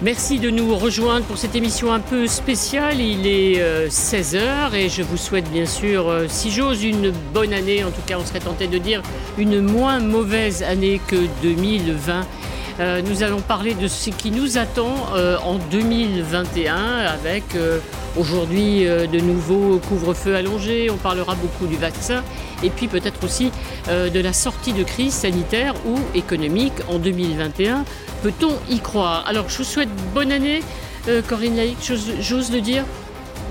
Merci de nous rejoindre pour cette émission un peu spéciale. Il est 16h euh, et je vous souhaite bien sûr, euh, si j'ose, une bonne année. En tout cas, on serait tenté de dire une moins mauvaise année que 2020. Euh, nous allons parler de ce qui nous attend en 2021 avec aujourd'hui de nouveaux couvre-feux allongés. On parlera beaucoup du vaccin et puis peut-être aussi de la sortie de crise sanitaire ou économique en 2021. Peut-on y croire? Alors, je vous souhaite bonne année, euh, Corinne Laïc, j'ose le dire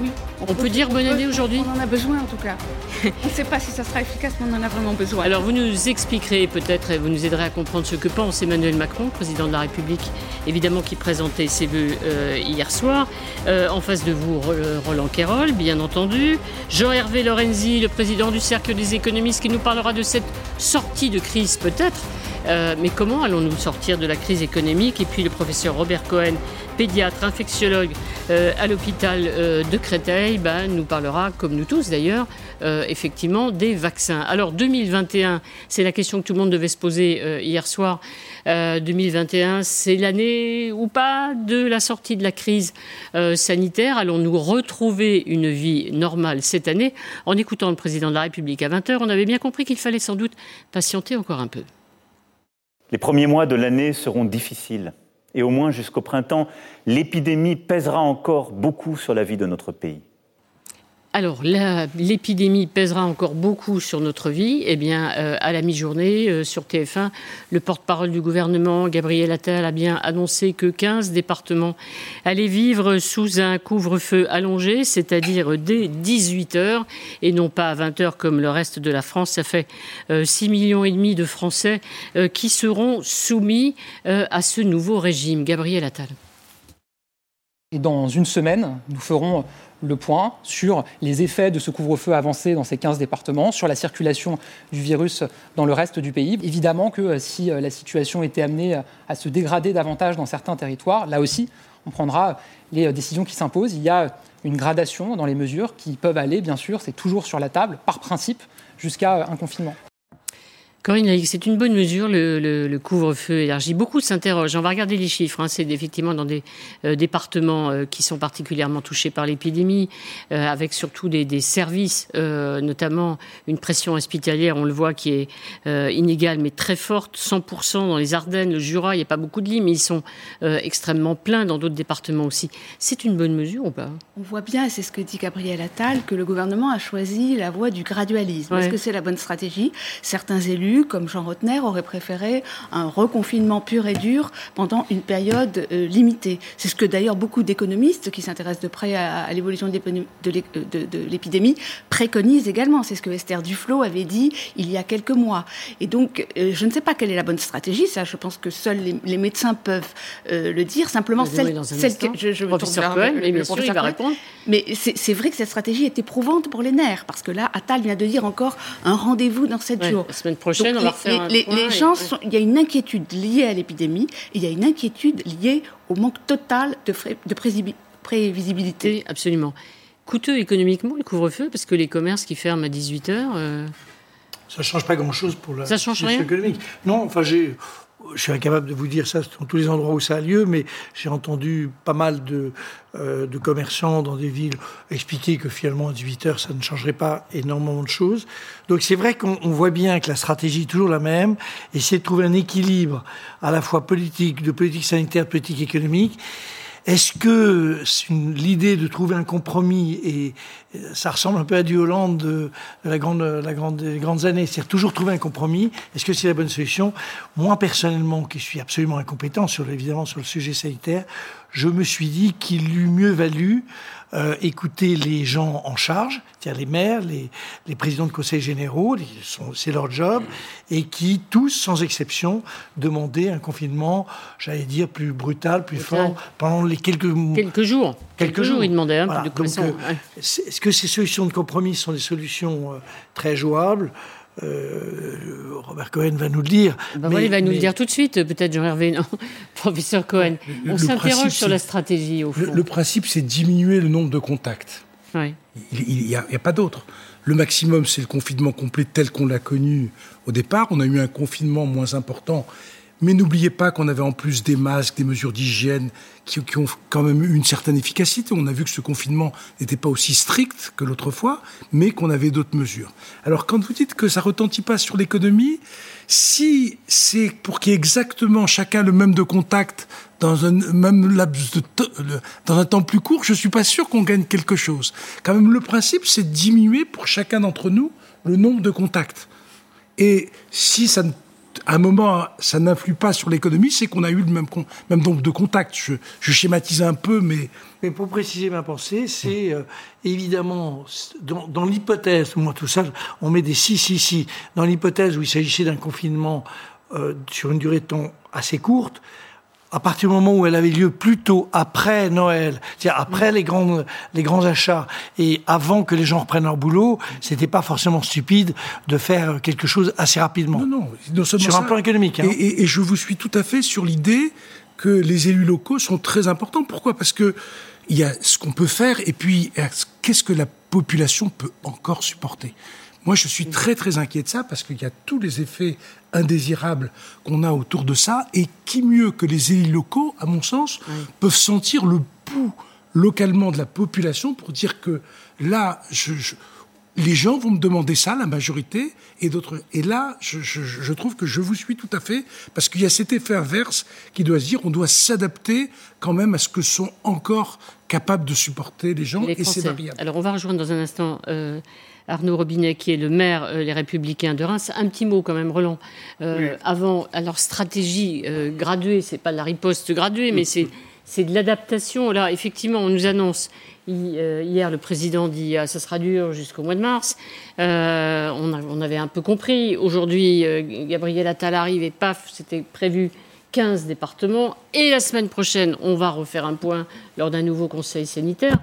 Oui. On, peut, dire bonne année aujourd'hui? On en a besoin en tout cas. on ne sait pas si ça sera efficace, mais on en a vraiment besoin. Alors vous nous expliquerez peut-être et vous nous aiderez à comprendre ce que pense Emmanuel Macron, président de la République, évidemment qui présentait ses vœux euh, hier soir. Euh, en face de vous, Roland Quérol, bien entendu. Jean-Hervé Lorenzi, le président du Cercle des économistes, qui nous parlera de cette sortie de crise peut-être euh, mais comment allons-nous sortir de la crise économique Et puis le professeur Robert Cohen, pédiatre, infectiologue euh, à l'hôpital euh, de Créteil, ben, nous parlera, comme nous tous d'ailleurs, effectivement des vaccins. Alors 2021, c'est la question que tout le monde devait se poser hier soir. 2021, c'est l'année ou pas de la sortie de la crise sanitaire? Allons-nous retrouver une vie normale cette année? En écoutant le président de la République à 20h, on avait bien compris qu'il fallait sans doute patienter encore un peu. Les premiers mois de l'année seront difficiles et au moins jusqu'au printemps, l'épidémie pèsera encore beaucoup sur la vie de notre pays. Alors, l'épidémie pèsera encore beaucoup sur notre vie. Eh bien, euh, à la mi-journée, euh, sur TF1, le porte-parole du gouvernement, Gabriel Attal, a bien annoncé que 15 départements allaient vivre sous un couvre-feu allongé, c'est-à-dire dès 18 heures et non pas à 20 heures comme le reste de la France. Ça fait 6 euh, millions et demi de Français qui seront soumis à ce nouveau régime. Gabriel Attal. Et dans une semaine, nous ferons le point sur les effets de ce couvre-feu avancé dans ces 15 départements, sur la circulation du virus dans le reste du pays. Évidemment que euh, si euh, la situation était amenée euh, à se dégrader davantage dans certains territoires, là aussi, on prendra les décisions qui s'imposent. Il y a une gradation dans les mesures qui peuvent aller, bien sûr, c'est toujours sur la table, par principe, jusqu'à un confinement. Corinne, c'est une bonne mesure, le, couvre-feu élargi. Beaucoup s'interrogent. On va regarder les chiffres. Hein. C'est effectivement dans des euh, départements euh, qui sont particulièrement touchés par l'épidémie, euh, avec surtout des, services, notamment une pression hospitalière, on le voit, qui est inégale mais très forte. 100% dans les Ardennes, le Jura, il n'y a pas beaucoup de lits, mais ils sont extrêmement pleins dans d'autres départements aussi. C'est une bonne mesure ou pas? On voit bien, c'est ce que dit Gabriel Attal, que le gouvernement a choisi la voie du gradualisme. Est-ce que c'est la bonne stratégie? Certains élus comme Jean Rotner, aurait préféré un reconfinement pur et dur pendant une période euh, limitée. C'est ce que d'ailleurs beaucoup d'économistes qui s'intéressent de près à, l'évolution de l'épidémie préconisent également. C'est ce que Esther Duflo avait dit il y a quelques mois. Et donc, euh, je ne sais pas quelle est la bonne stratégie. Ça, je pense que seuls les, médecins peuvent euh, le dire. Simplement, celle, que je, je professeur Cohen, mais bien sûr, il va répondre. Mais c'est vrai que cette stratégie est éprouvante pour les nerfs, parce que là, Attal vient de dire encore un rendez-vous dans sept jours. La semaine prochaine les, gens, il y a une inquiétude liée à l'épidémie, et il y a une inquiétude liée au manque total de, de prévisibilité. Absolument. Coûteux économiquement le couvre-feu, parce que les commerces qui ferment à 18 h euh, Ça ne change pas grand-chose pour la ça change rien. économique. Non, enfin, j'ai je suis incapable de vous dire ça dans tous les endroits où ça a lieu, mais j'ai entendu pas mal de, euh, commerçants dans des villes expliquer que finalement à 18 heures, ça ne changerait pas énormément de choses. Donc c'est vrai qu'on voit bien que la stratégie est toujours la même, essayer de trouver un équilibre à la fois politique, de politique sanitaire, de politique économique. Est-ce que l'idée de trouver un compromis, et ça ressemble un peu à du Hollande de, la grande, la grande, des grandes années, c'est toujours trouver un compromis, est-ce que c'est la bonne solution? Moi, personnellement, qui suis absolument incompétent, sur, évidemment, sur le sujet sanitaire, je me suis dit qu'il eût mieux valu euh, écouter les gens en charge, c'est-à-dire les maires, les, les, présidents de conseils généraux, c'est leur job, et qui, tous, sans exception, demandaient un confinement, j'allais dire, plus brutal, plus fort, pendant les quelques... Quelques jours. Quelques, jours, ils demandaient. Hein, de Donc, euh, Est-ce que ces solutions de compromis sont des solutions euh, très jouables? Robert Cohen va nous le dire. Ben il va nous le dire tout de suite, peut-être Jean-Hervé, non Professeur Cohen. On s'interroge sur la stratégie, au fond. Le, principe, c'est diminuer le nombre de contacts. Il n'y a, a, pas d'autre. Le maximum, c'est le confinement complet tel qu'on l'a connu au départ. On a eu un confinement moins important, Mais n'oubliez pas qu'on avait en plus des masques, des mesures d'hygiène qui, ont quand même eu une certaine efficacité. On a vu que ce confinement n'était pas aussi strict que l'autre fois, mais qu'on avait d'autres mesures. Alors quand vous dites que ça retentit pas sur l'économie, si c'est pour qu'il y ait exactement chacun le même de contact dans un même dans un temps plus court, je suis pas sûr qu'on gagne quelque chose. Quand même, le principe, c'est de diminuer pour chacun d'entre nous le nombre de contacts. Et si ça à un moment, ça n'influe pas sur l'économie, c'est qu'on a eu le même, même nombre de contacts. Je, je, schématise un peu, mais... Mais pour préciser ma pensée, c'est euh, évidemment, dans, dans l'hypothèse, moi tout ça, on met des si, si, si, dans l'hypothèse où il s'agissait d'un confinement euh, sur une durée de temps assez courte, à partir du moment où elle avait lieu plutôt après Noël, c'est-à-dire après les grands, les grands achats et avant que les gens reprennent leur boulot, c'était pas forcément stupide de faire quelque chose assez rapidement. Non, non, sur un plan économique. Hein. Et, et, je vous suis tout à fait sur l'idée que les élus locaux sont très importants. Pourquoi? Parce que il y a ce qu'on peut faire et puis qu'est-ce que la population peut encore supporter? Moi, je suis très très inquiet de ça parce qu'il y a tous les effets indésirables qu'on a autour de ça. Et qui mieux que les élus locaux, à mon sens, peuvent sentir le pouls localement de la population pour dire que là, les gens vont me demander ça, la majorité, et d'autres. Et là, je, trouve que je vous suis tout à fait, parce qu'il y a cet effet inverse qui doit se dire, on doit s'adapter quand même à ce que sont encore capables de supporter les gens, et c'est variable. Alors, on va rejoindre dans un instant. Euh, Arnaud Robinet, qui est le maire euh, Les Républicains de Reims. Un petit mot quand même, Roland. Euh, avant, alors stratégie euh, graduée, c'est pas la riposte graduée, mais c'est c'est de l'adaptation. Là, effectivement, on nous annonce hier, le président dit ah, ça sera dur jusqu'au mois de mars. on, on, avait un peu compris. Aujourd'hui, Gabriel Attal arrive et paf, c'était prévu 15 départements. Et la semaine prochaine, on va refaire un point lors d'un nouveau conseil sanitaire.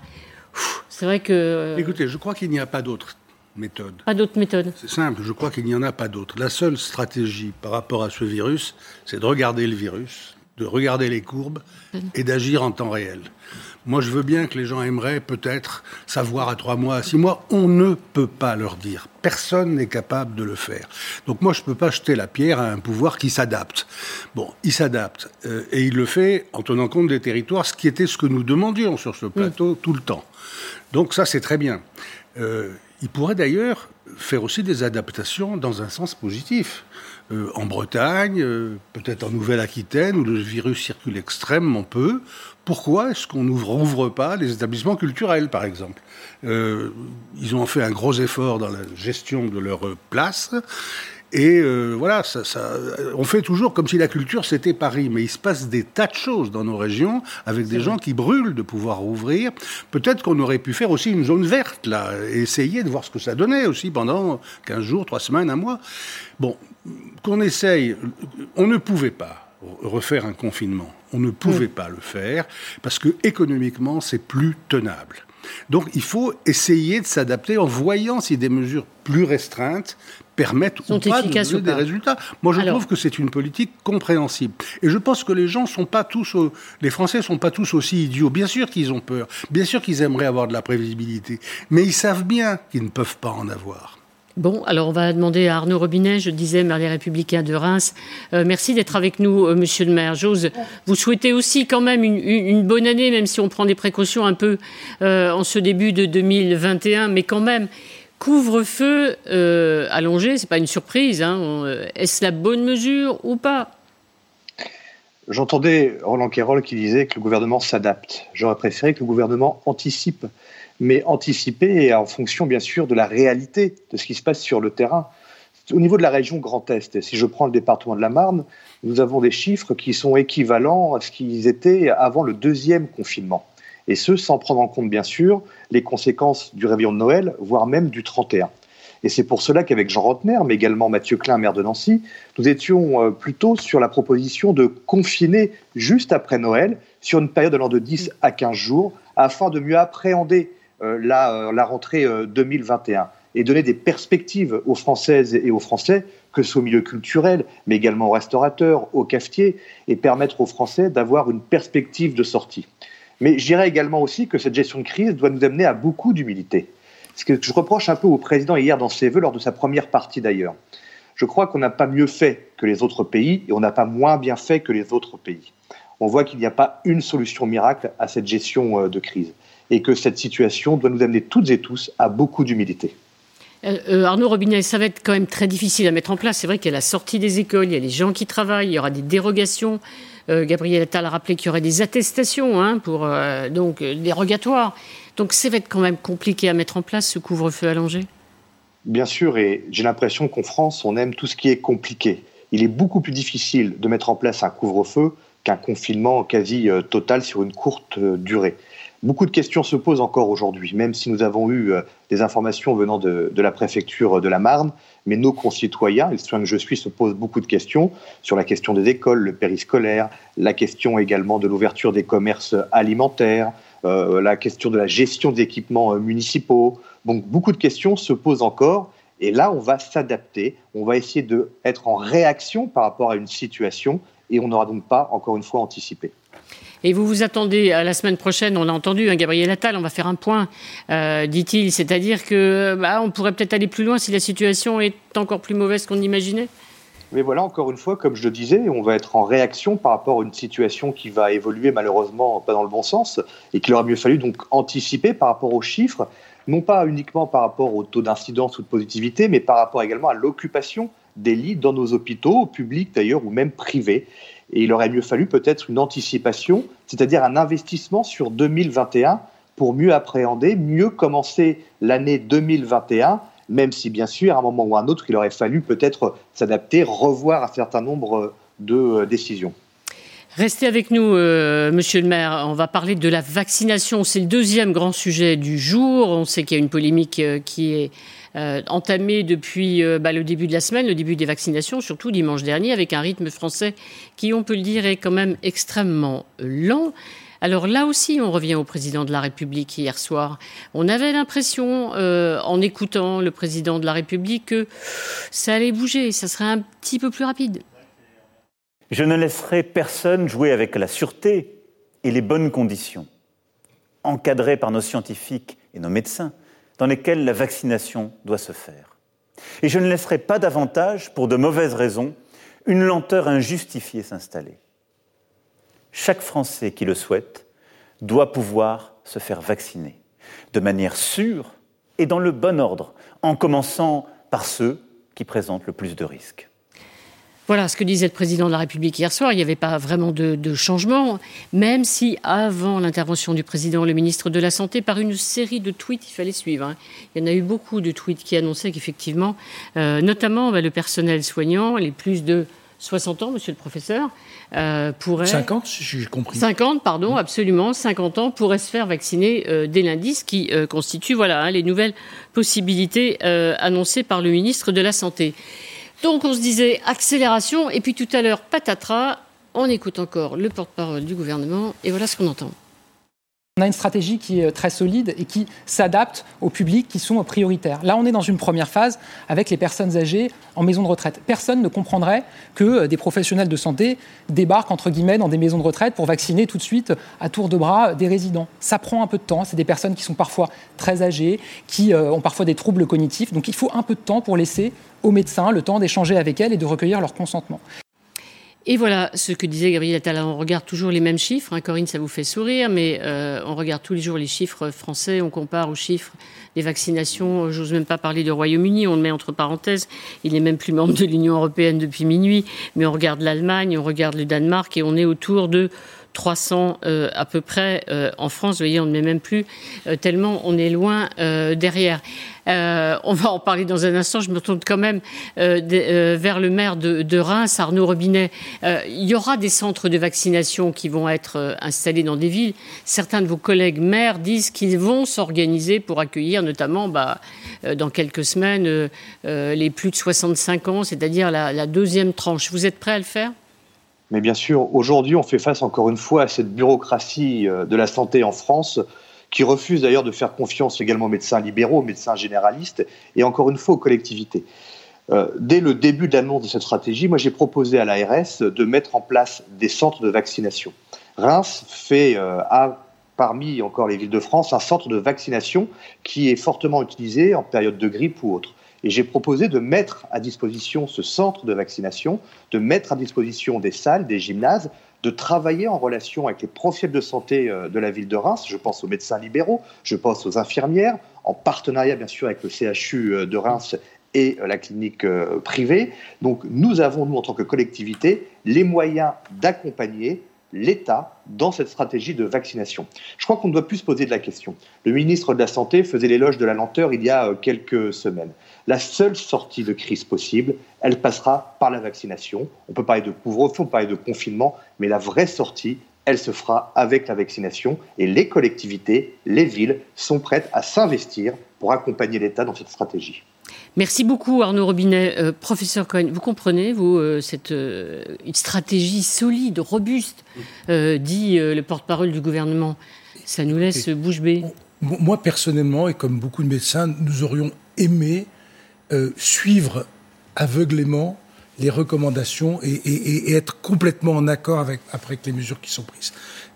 C'est vrai que. Écoutez, je crois qu'il n'y a pas d'autre méthode. Pas d'autre méthode. C'est simple, je crois qu'il n'y en a pas d'autre. La seule stratégie par rapport à ce virus, c'est de regarder le virus, de regarder les courbes et d'agir en temps réel. Moi, je veux bien que les gens aimeraient peut-être savoir à trois mois, à six mois. On ne peut pas leur dire. Personne n'est capable de le faire. Donc moi, je ne peux pas jeter la pierre à un pouvoir qui s'adapte. Bon, il s'adapte. Euh, et il le fait en tenant compte des territoires, ce qui était ce que nous demandions sur ce plateau tout le temps. Donc ça, c'est très bien. Euh, il pourrait d'ailleurs faire aussi des adaptations dans un sens positif. Euh, en Bretagne, euh, peut-être en Nouvelle-Aquitaine, où le virus circule extrêmement peu, pourquoi est-ce qu'on n'ouvre pas les établissements culturels, par exemple? Euh, Ils ont fait un gros effort dans la gestion de leur place. Et euh, voilà, ça, ça, on fait toujours comme si la culture c'était Paris, mais il se passe des tas de choses dans nos régions avec des gens qui brûlent de pouvoir ouvrir. Peut-être qu'on aurait pu faire aussi une zone verte là, et essayer de voir ce que ça donnait aussi pendant 15 jours, 3 semaines, un mois. Bon, qu'on essaye, on ne pouvait pas refaire un confinement. On ne pouvait pas le faire parce que économiquement c'est plus tenable. Donc il faut essayer de s'adapter en voyant si des mesures plus restreintes permettent ou pas de donner des résultats. Moi, je trouve que c'est une politique compréhensible. Et je pense que les gens sont pas tous, les Français sont pas tous aussi idiots. Bien sûr qu'ils ont peur, bien sûr qu'ils aimeraient avoir de la prévisibilité, mais ils savent bien qu'ils ne peuvent pas en avoir. Bon, alors on va demander à Arnaud Robinet, je disais, maire des Républicains de Reims. Euh, merci d'être avec nous, euh, monsieur le maire. J'ose vous souhaiter aussi quand même une, bonne année, même si on prend des précautions un peu euh, en ce début de 2021, mais quand même. Couvre-feu euh, allongé, c'est pas une surprise. Hein. Est-ce la bonne mesure ou pas? J'entendais Roland Quérol qui disait que le gouvernement s'adapte. J'aurais préféré que le gouvernement anticipe, mais anticiper en fonction bien sûr de la réalité de ce qui se passe sur le terrain. Au niveau de la région Grand Est, si je prends le département de la Marne, nous avons des chiffres qui sont équivalents à ce qu'ils étaient avant le deuxième confinement et ce sans prendre en compte bien sûr les conséquences du réveillon de Noël, voire même du 31. Et c'est pour cela qu'avec Jean Rotner, mais également Mathieu Klein, maire de Nancy, nous étions euh, plutôt sur la proposition de confiner juste après Noël, sur une période allant de 10 à 15 jours, afin de mieux appréhender euh, la, euh, la, rentrée 2021 et donner des perspectives aux Françaises et aux Français, que ce soit au milieu culturel, mais également aux restaurateurs, aux cafetiers, et permettre aux Français d'avoir une perspective de sortie. Mais je dirais également aussi que cette gestion de crise doit nous amener à beaucoup d'humilité. Ce que je reproche un peu au président hier dans ses vœux, lors de sa première partie d'ailleurs. Je crois qu'on n'a pas mieux fait que les autres pays et on n'a pas moins bien fait que les autres pays. On voit qu'il n'y a pas une solution miracle à cette gestion euh, de crise et que cette situation doit nous amener toutes et tous à beaucoup d'humilité. Euh, euh, Arnaud Robinet, ça va être quand même très difficile à mettre en place. C'est vrai qu'il y a la sortie des écoles, il y a les gens qui travaillent, il y aura des dérogations. Gabriel Attal a rappelé qu'il y aurait des attestations hein, pour donc dérogatoires. Donc ça va être quand même compliqué à mettre en place ce couvre-feu allongé. Bien sûr, et j'ai l'impression qu'en France, on aime tout ce qui est compliqué. Il est beaucoup plus difficile de mettre en place un couvre-feu qu'un confinement quasi euh, total sur une courte euh, durée. Beaucoup de questions se posent encore aujourd'hui, même si nous avons eu euh, des informations venant de, la préfecture de la Marne, mais nos concitoyens, les citoyens que je suis, se posent beaucoup de questions sur la question des écoles, le périscolaire, la question également de l'ouverture des commerces alimentaires, la question de la gestion des équipements municipaux, donc beaucoup de questions se posent encore. Et là, on va s'adapter, on va essayer d'être en réaction par rapport à une situation et on n'aura donc pas, encore une fois, anticipé. Et vous vous attendez à la semaine prochaine, on a entendu hein, Gabriel Attal, on va faire un point, euh, dit-il, c'est-à-dire que bah, on pourrait peut-être aller plus loin si la situation est encore plus mauvaise qu'on imaginait mais voilà, encore une fois, comme je le disais, on va être en réaction par rapport à une situation qui va évoluer malheureusement pas dans le bon sens et qu'il aurait mieux fallu donc anticiper par rapport aux chiffres non pas uniquement par rapport au taux d'incidence ou de positivité, mais par rapport également à l'occupation des lits dans nos hôpitaux, publics d'ailleurs, ou même privés. Et il aurait mieux fallu peut-être une anticipation, c'est-à-dire un investissement sur 2021 pour mieux appréhender, mieux commencer l'année 2021, même si bien sûr, à un moment ou à un autre, il aurait fallu peut-être s'adapter, revoir un certain nombre de euh, décisions. Restez avec nous, euh, monsieur le maire. On va parler de la vaccination. C'est le deuxième grand sujet du jour. On sait qu'il y a une polémique euh, qui est euh, entamée depuis bah, le début de la semaine, le début des vaccinations, surtout dimanche dernier, avec un rythme français qui, on peut le dire, est quand même extrêmement lent. Alors là aussi, on revient au président de la République hier soir. On avait l'impression, en écoutant le président de la République, que ça allait bouger, ça serait un petit peu plus rapide. Je ne laisserai personne jouer avec la sûreté et les bonnes conditions, encadrées par nos scientifiques et nos médecins, dans lesquelles la vaccination doit se faire. Et je ne laisserai pas davantage, pour de mauvaises raisons, une lenteur injustifiée s'installer. Chaque Français qui le souhaite doit pouvoir se faire vacciner, de manière sûre et dans le bon ordre, en commençant par ceux qui présentent le plus de risques. Voilà ce que disait le président de la République hier soir. Il n'y avait pas vraiment de, changement, même si avant l'intervention du président, le ministre de la Santé, par une série de tweets, il fallait suivre. Hein. Il y en a eu beaucoup de tweets qui annonçaient qu'effectivement, euh, notamment bah, le personnel soignant, les plus de 60 ans, monsieur le professeur, euh, pourrait... 50, si j'ai compris. 50, pardon, absolument, 50 ans, pourraient se faire vacciner euh, dès lundi, ce qui constitue voilà, hein, les nouvelles possibilités annoncées par le ministre de la Santé. Donc on se disait accélération, et puis tout à l'heure, patatras, on écoute encore le porte-parole du gouvernement, et voilà ce qu'on entend. On a une stratégie qui est très solide et qui s'adapte aux publics qui sont prioritaires. Là, on est dans une première phase avec les personnes âgées en maison de retraite. Personne ne comprendrait que des professionnels de santé débarquent, entre guillemets, dans des maisons de retraite pour vacciner tout de suite à tour de bras des résidents. Ça prend un peu de temps. C'est des personnes qui sont parfois très âgées, qui euh, ont parfois des troubles cognitifs. Donc il faut un peu de temps pour laisser aux médecins le temps d'échanger avec elles et de recueillir leur consentement. Et voilà ce que disait Gabriel Attal. On regarde toujours les mêmes chiffres. Hein. Corinne, ça vous fait sourire, mais euh, on regarde tous les jours les chiffres français. On compare aux chiffres des vaccinations. J'ose même pas parler du Royaume-Uni. On le met entre parenthèses. Il n'est même plus membre de l'Union européenne depuis minuit. Mais on regarde l'Allemagne, on regarde le Danemark et on est autour de 300 euh, à peu près euh, en France. Vous voyez, on ne met même plus euh, tellement on est loin derrière. on va en parler dans un instant. Je me tourne quand même vers le maire de, Reims, Arnaud Robinet. il y aura des centres de vaccination qui vont être installés dans des villes. Certains de vos collègues maires disent qu'ils vont s'organiser pour accueillir, notamment bah, dans quelques semaines, les plus de 65 ans, c'est-à-dire la deuxième tranche. Vous êtes prêt à le faire? Mais bien sûr, aujourd'hui, on fait face encore une fois à cette bureaucratie euh, de la santé en France qui refuse d'ailleurs de faire confiance également aux médecins libéraux, aux médecins généralistes et encore une fois aux collectivités. Euh, dès le début de l'annonce de cette stratégie, moi j'ai proposé à l'ARS de mettre en place des centres de vaccination. Reims fait, euh, parmi encore les villes de France, un centre de vaccination qui est fortement utilisé en période de grippe ou autre. Et j'ai proposé de mettre à disposition ce centre de vaccination, de mettre à disposition des salles, des gymnases, de travailler en relation avec les professionnels de santé euh, de la ville de Reims. Je pense aux médecins libéraux, je pense aux infirmières, en partenariat bien sûr avec le CHU euh, de Reims et euh, la clinique privée. Donc nous avons, nous, en tant que collectivité, les moyens d'accompagner l'État dans cette stratégie de vaccination Je crois qu'on ne doit plus se poser de la question. Le ministre de la Santé faisait l'éloge de la lenteur il y a quelques semaines. La seule sortie de crise possible, elle passera par la vaccination. On peut parler de couvre-feu, on peut parler de confinement, mais la vraie sortie, elle se fera avec la vaccination. Et les collectivités, les villes sont prêtes à s'investir pour accompagner l'État dans cette stratégie. Merci beaucoup Arnaud Robinet. Euh, professeur Cohen, vous comprenez, vous, euh, cette euh, une stratégie solide, robuste, dit le porte-parole du gouvernement. Ça nous laisse bouche bée. Moi, personnellement, et comme beaucoup de médecins, nous aurions aimé suivre aveuglément les recommandations et, être complètement en accord avec, avec les mesures qui sont prises.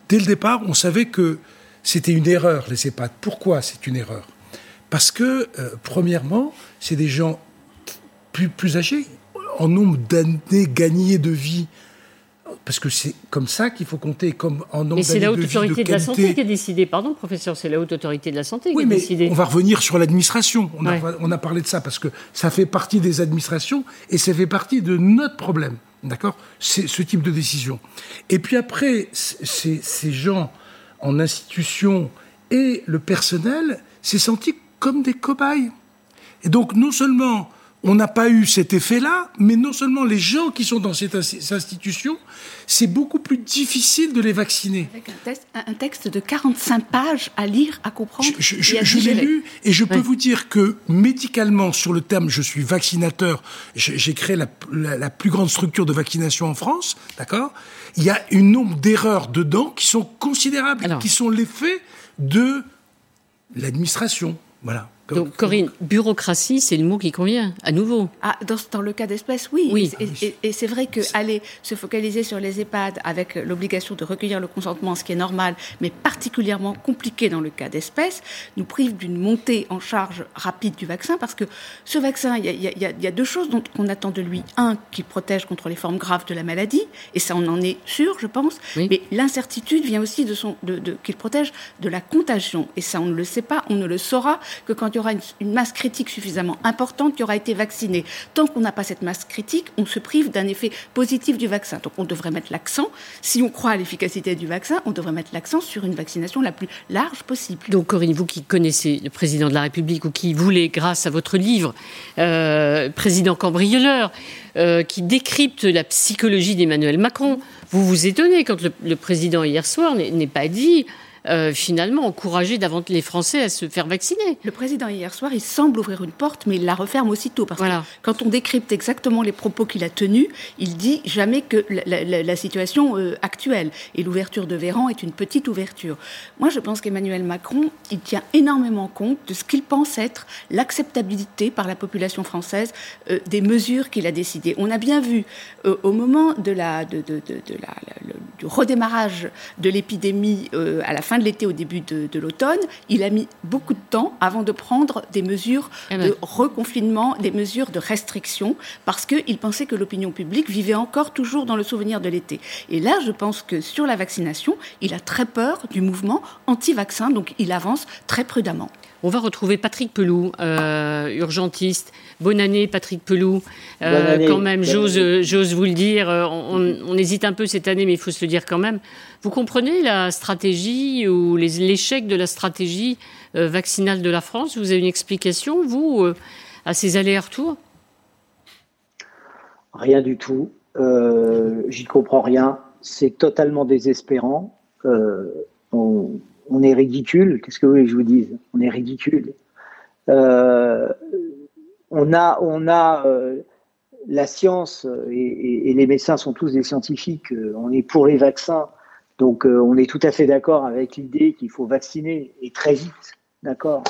Dès le départ, on savait que c'était une erreur, les EHPAD. Pourquoi c'est une erreur? Parce que, euh, premièrement, c'est des gens plus, plus âgés, en nombre d'années gagnées de vie. Parce que c'est comme ça qu'il faut compter, comme en nombre Mais c'est la haute autorité de, la santé qui a décidé. Pardon, professeur, c'est la haute autorité de la santé qui a décidé. On va revenir sur l'administration. On, on, a parlé de ça parce que ça fait partie des administrations et ça fait partie de notre problème. D'accord? C'est ce type de décision. Et puis après, ces gens en institution et le personnel s'est senti comme des cobayes. Et donc, non seulement on n'a pas eu cet effet-là, mais non seulement les gens qui sont dans cette institution, c'est beaucoup plus difficile de les vacciner. Avec un, texte de 45 pages à lire, à comprendre. Je, l'ai lu et je peux vous dire que médicalement, sur le terme je suis vaccinateur, j'ai créé la, plus grande structure de vaccination en France, d'accord? Il y a un nombre d'erreurs dedans qui sont considérables, qui sont l'effet de l'administration. Voilà. Donc, Corinne, bureaucratie, c'est le mot qui convient, à nouveau. Ah, dans, le cas d'espèce, oui. oui. Et, c'est vrai que aller se focaliser sur les EHPAD avec l'obligation de recueillir le consentement, ce qui est normal, mais particulièrement compliqué dans le cas d'espèce, nous prive d'une montée en charge rapide du vaccin, parce que ce vaccin, il y, a, deux choses qu'on attend de lui. Un, qu'il protège contre les formes graves de la maladie, et ça, on en est sûr, je pense. Mais l'incertitude vient aussi de son, de, de, qu'il protège de la contagion, et ça, on ne le sait pas, on ne le saura que quand y aura une, masse critique suffisamment importante qui aura été vaccinée. Tant qu'on n'a pas cette masse critique, on se prive d'un effet positif du vaccin. Donc on devrait mettre l'accent, si on croit à l'efficacité du vaccin, on devrait mettre l'accent sur une vaccination la plus large possible. Donc Corinne, vous qui connaissez le président de la République ou qui voulez, grâce à votre livre, euh, Président cambrioleur, euh, qui décrypte la psychologie d'Emmanuel Macron, vous vous étonnez quand le président hier soir n'est pas dit euh, finalement encourager davantage les Français à se faire vacciner. Le président hier soir, il semble ouvrir une porte, mais il la referme aussitôt parce que quand on décrypte exactement les propos qu'il a tenus, il dit jamais que la, situation euh, actuelle et l'ouverture de Véran est une petite ouverture. Moi, je pense qu'Emmanuel Macron, il tient énormément compte de ce qu'il pense être l'acceptabilité par la population française euh, des mesures qu'il a décidées. On a bien vu au moment de la, de, de, la, du redémarrage de l'épidémie à la fin de l'été, au début de, l'automne, il a mis beaucoup de temps avant de prendre des mesures eh ben. de reconfinement, des mesures de restriction, parce qu'il pensait que l'opinion publique vivait encore toujours dans le souvenir de l'été. Et là, je pense que sur la vaccination, il a très peur du mouvement anti-vaccin, donc il avance très prudemment. On va retrouver Patrick Pelou, euh, urgentiste. Bonne année, Patrick Pelou. Euh, quand même, j'ose vous le dire. Euh, on, hésite un peu cette année, mais il faut se le dire quand même. Vous comprenez la stratégie ou l'échec de la stratégie vaccinale de la France? Vous avez une explication, vous, à ces allers-retours? Rien du tout. J'y comprends rien. C'est totalement désespérant. On on est ridicule. Qu'est-ce que vous voulez que je vous dise? On est ridicule. Euh, on a, on a euh, la science et, les médecins sont tous des scientifiques. Euh, on est pour les vaccins, donc on est tout à fait d'accord avec l'idée qu'il faut vacciner et très vite, d'accord?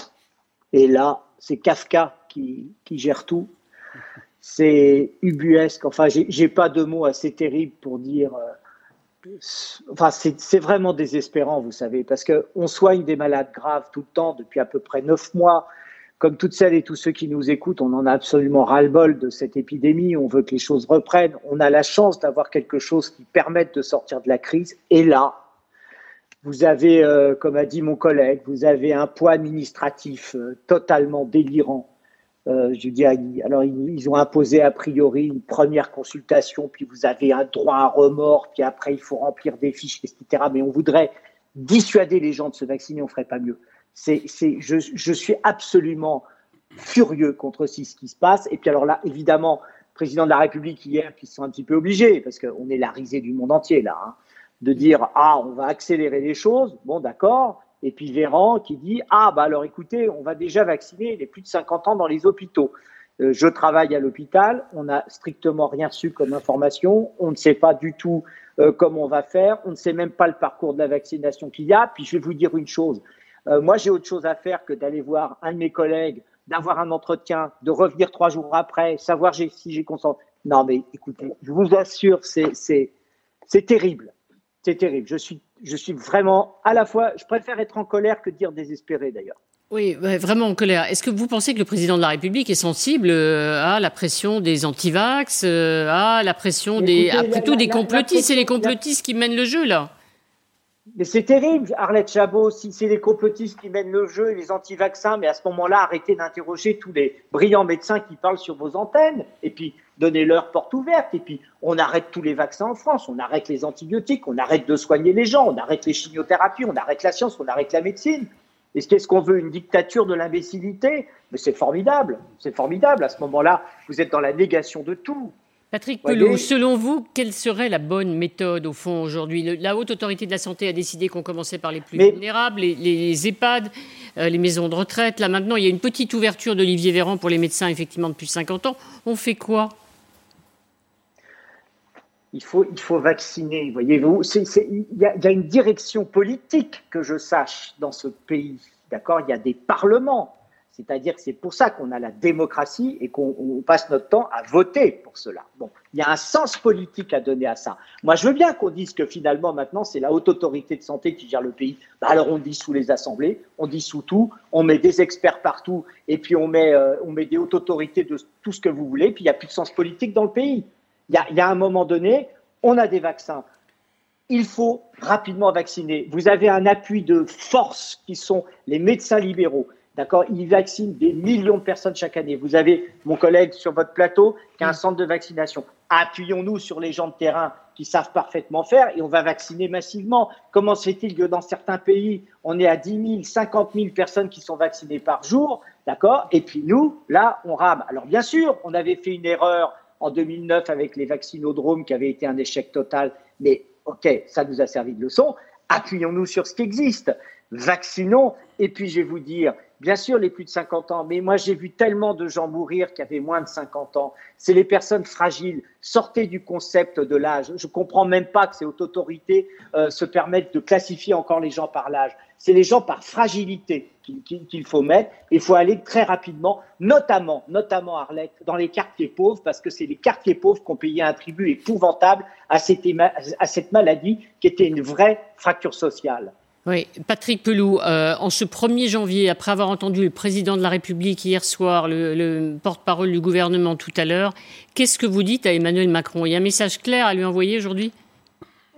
Et là, c'est Kafka qui, qui gère tout. C'est ubuesque. Enfin, j'ai pas de mots assez terribles pour dire Enfin, c'est vraiment désespérant, vous savez, parce qu'on soigne des malades graves tout le temps depuis à peu près neuf mois. comme toutes celles et tous ceux qui nous écoutent, on en a absolument ras-le-bol de cette épidémie. On veut que les choses reprennent. On a la chance d'avoir quelque chose qui permette de sortir de la crise. Et là, vous avez, euh, comme a dit mon collègue, vous avez un poids administratif euh, totalement délirant. Euh, je dis, alors ils, ont imposé a priori une première consultation, puis vous avez un droit à remords, puis après il faut remplir des fiches, etc. Mais on voudrait dissuader les gens de se vacciner, on ferait pas mieux. C'est, je, je, suis absolument furieux contre ce qui se passe. Et puis alors là, évidemment, président de la République hier, qui sont un petit peu obligés, parce qu'on est la risée du monde entier là, hein, de dire ah on va accélérer les choses. Bon d'accord. Et puis Véran qui dit ah bah alors écoutez, on va déjà vacciner les plus de 50 ans dans les hôpitaux. Euh, je travaille à l'hôpital, on n'a strictement rien reçu comme information, on ne sait pas du tout euh, comment on va faire, on ne sait même pas le parcours de la vaccination qu'il y a. Puis je vais vous dire une chose, euh, moi, j'ai autre chose à faire que d'aller voir un de mes collègues, d'avoir un entretien, de revenir trois jours après, savoir si j'ai consenti. Non, mais écoutez, je vous assure, c'est terrible. C'est terrible. Je suis, je suis vraiment à la fois, je préfère être en colère que dire désespéré d'ailleurs. Oui, vraiment en colère. Est-ce que vous pensez que le président de la République est sensible euh, à la pression des antivax, euh, à la pression des, après tout, des complotistes? C'est les complotistes qui mènent le jeu là. Mais c'est terrible, Arlette Chabot, si c'est les complotistes qui mènent le jeu et les anti-vaccins, mais à ce moment-là, arrêtez d'interroger tous les brillants médecins qui parlent sur vos antennes, et puis donnez-leur porte ouverte, et puis on arrête tous les vaccins en France, on arrête les antibiotiques, on arrête de soigner les gens, on arrête les chimiothérapies, on arrête la science, on arrête la médecine. Et qu'est-ce qu'on veut Une dictature de l'imbécilité Mais c'est formidable, c'est formidable. À ce moment-là, vous êtes dans la négation de tout. Patrick Pelot, selon vous, quelle serait la bonne méthode au fond aujourd'hui? La haute autorité de la santé a décidé qu'on commençait par les plus vulnérables, les, EHPAD, euh, les maisons de retraite. Là maintenant, il y a une petite ouverture d'Olivier Véran pour les médecins effectivement depuis 50 ans. On fait quoi? Il faut, il faut vacciner, voyez-vous. Il y, a une direction politique que je sache dans ce pays. D'accord? Il y a des parlements c'est-à-dire que c'est pour ça qu'on a la démocratie et qu'on passe notre temps à voter pour cela. Bon, il y a un sens politique à donner à ça. Moi, je veux bien qu'on dise que finalement, maintenant, c'est la haute autorité de santé qui gère le pays. Bah, alors, on dissout les assemblées, on dissout tout, on met des experts partout, et puis on met, euh, on met des hautes autorités de tout ce que vous voulez, puis il n'y a plus de sens politique dans le pays. Il y a, il y a un moment donné, on a des vaccins. Il faut rapidement vacciner. Vous avez un appui de force qui sont les médecins libéraux D'accord Ils vaccinent des millions de personnes chaque année. Vous avez mon collègue sur votre plateau qui a un centre de vaccination. Appuyons-nous sur les gens de terrain qui savent parfaitement faire et on va vacciner massivement. Comment se fait-il que dans certains pays, on est à 10 000, 50 000 personnes qui sont vaccinées par jour? D'accord Et puis nous, là, on rame. Alors bien sûr, on avait fait une erreur en 2009 avec les vaccinodromes qui avait été un échec total, mais OK, ça nous a servi de leçon. Appuyons-nous sur ce qui existe. Vaccinons. Et puis, je vais vous dire, Bien sûr, les plus de 50 ans, mais moi j'ai vu tellement de gens mourir qui avaient moins de 50 ans. C'est les personnes fragiles. Sortez du concept de l'âge. Je comprends même pas que ces hautes autorités euh, se permettent de classifier encore les gens par l'âge. C'est les gens par fragilité qu'il faut mettre. Il faut aller très rapidement, notamment, notamment Arlette, dans les quartiers pauvres, parce que c'est les quartiers pauvres qui ont payé un tribut épouvantable à cette maladie qui était une vraie fracture sociale. Oui, Patrick Pelou, euh, en ce 1er janvier, après avoir entendu le président de la République hier soir, le, porte-parole du gouvernement tout à l'heure, qu'est-ce que vous dites à Emmanuel Macron? Il y a un message clair à lui envoyer aujourd'hui?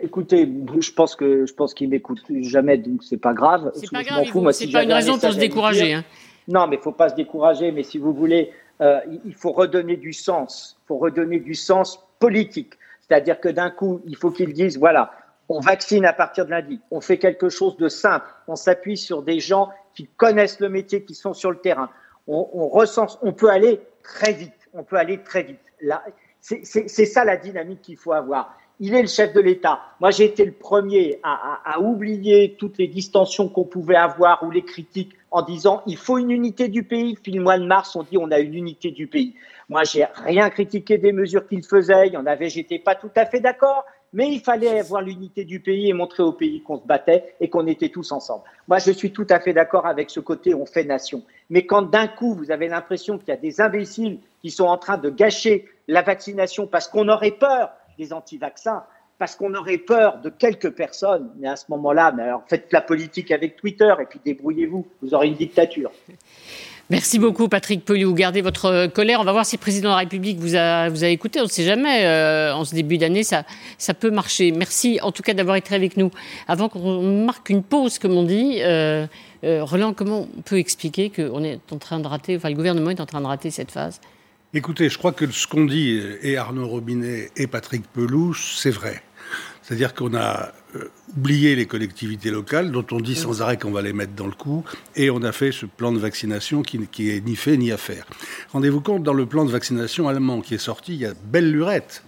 Écoutez, je pense que je pense qu'il m'écoute jamais, donc c'est pas grave. C'est pas grave, c'est pas une raison pour se décourager. Hein. Non, mais il faut pas se décourager. Mais si vous voulez, euh, il faut redonner du sens. Il faut redonner du sens politique. C'est-à-dire que d'un coup, il faut qu'ils disent voilà, on vaccine à partir de lundi, on fait quelque chose de simple, on s'appuie sur des gens qui connaissent le métier, qui sont sur le terrain. On, recense, on peut aller très vite, on peut aller très vite. c'est ça la dynamique qu'il faut avoir. Il est le chef de l'État. Moi, j'ai été le premier à, oublier toutes les distensions qu'on pouvait avoir ou les critiques en disant il faut une unité du pays. Puis le mois de mars, on dit on a une unité du pays. Moi, j'ai rien critiqué des mesures qu'il faisait. Il y en avait, j'étais pas tout à fait d'accord mais il fallait avoir l'unité du pays et montrer au pays qu'on se battait et qu'on était tous ensemble. Moi, je suis tout à fait d'accord avec ce côté on fait nation. Mais quand d'un coup, vous avez l'impression qu'il y a des imbéciles qui sont en train de gâcher la vaccination parce qu'on aurait peur des anti-vaccins, parce qu'on aurait peur de quelques personnes, mais à ce moment-là, faites la politique avec Twitter et puis débrouillez-vous, vous aurez une dictature. Merci beaucoup, Patrick Pelou. Gardez votre colère. On va voir si le président de la République vous a, vous a écouté. On ne sait jamais. Euh, en ce début d'année, ça, ça peut marcher. Merci en tout cas d'avoir été avec nous. Avant qu'on marque une pause, comme on dit, euh, euh, Roland, comment on peut expliquer qu'on est en train de rater, enfin le gouvernement est en train de rater cette phase? Écoutez, je crois que ce qu'ont dit et Arnaud Robinet et Patrick Pelou, c'est vrai. C'est-à-dire qu'on a euh, oublié les collectivités locales, dont on dit sans arrêt qu'on va les mettre dans le coup, et on a fait ce plan de vaccination qui, qui est ni fait ni à faire. Rendez-vous compte, dans le plan de vaccination allemand qui est sorti, il y a belle lurette.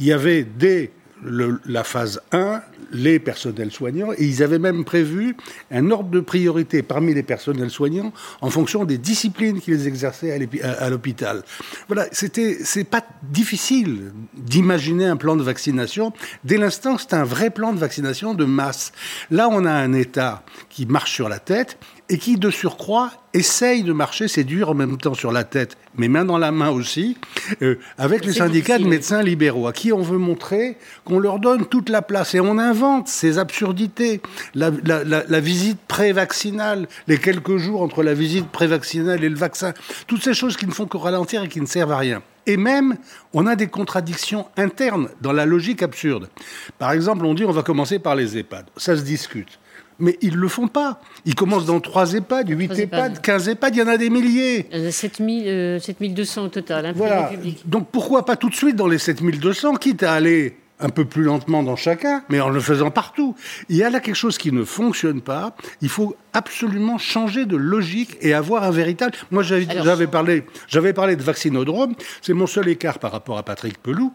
Il y avait dès la phase 1 les personnels soignants et ils avaient même prévu un ordre de priorité parmi les personnels soignants en fonction des disciplines qu'ils exerçaient à l'hôpital. Voilà, c'était c'est pas difficile d'imaginer un plan de vaccination. Dès l'instant, c'est un vrai plan de vaccination de masse. Là, on a un État qui marche sur la tête et qui, de surcroît, essaye de marcher, c'est dur en même temps sur la tête, mais main dans la main aussi, euh, avec les syndicats de médecins libéraux, à qui on veut montrer qu'on leur donne toute la place. Et on invente ces absurdités. La, la, la, la visite pré-vaccinale, les quelques jours entre la visite pré-vaccinale et le vaccin, toutes ces choses qui ne font que ralentir et qui ne servent à rien. Et même, on a des contradictions internes dans la logique absurde. Par exemple, on dit on va commencer par les EHPAD. Ça se discute. Mais ils ne le font pas. Ils commencent dans 3 EHPAD, 8 EHPAD, 15 EHPAD, il y en a des milliers. Il y en a 7200 au total. Hein, voilà. Donc pourquoi pas tout de suite dans les 7200, quitte à aller un peu plus lentement dans chacun, mais en le faisant partout. Il y a là quelque chose qui ne fonctionne pas. Il faut absolument changer de logique et avoir un véritable. Moi, j'avais parlé, j'avais parlé de vaccinodrome. C'est mon seul écart par rapport à Patrick Pelou.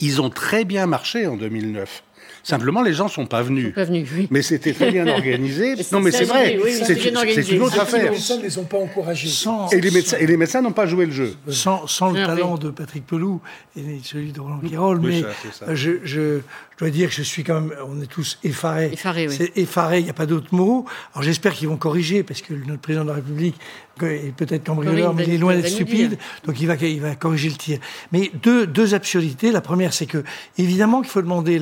Ils ont très bien marché en 2009. Simplement, les gens sont pas venus. Sont pas venus oui. Mais c'était très bien organisé. non, mais c'est vrai. Oui, c'est une autre affaire. Les médecins ne les ont pas encouragés. Sans, et, les médecins, et les médecins n'ont pas joué le jeu. Sans, sans le talent de Patrick Pelou et celui de Roland Quirol, mais ça, ça. Je, je, je dois dire que je suis quand même, on est tous effarés. Effarés, oui. C'est effaré, il n'y a pas d'autre mot. Alors j'espère qu'ils vont corriger, parce que notre président de la République peut-être cambrioleur, mais il est loin d'être stupide, donc il va, il va corriger le tir. Mais deux, deux absurdités. La première, c'est que, évidemment qu'il faut demander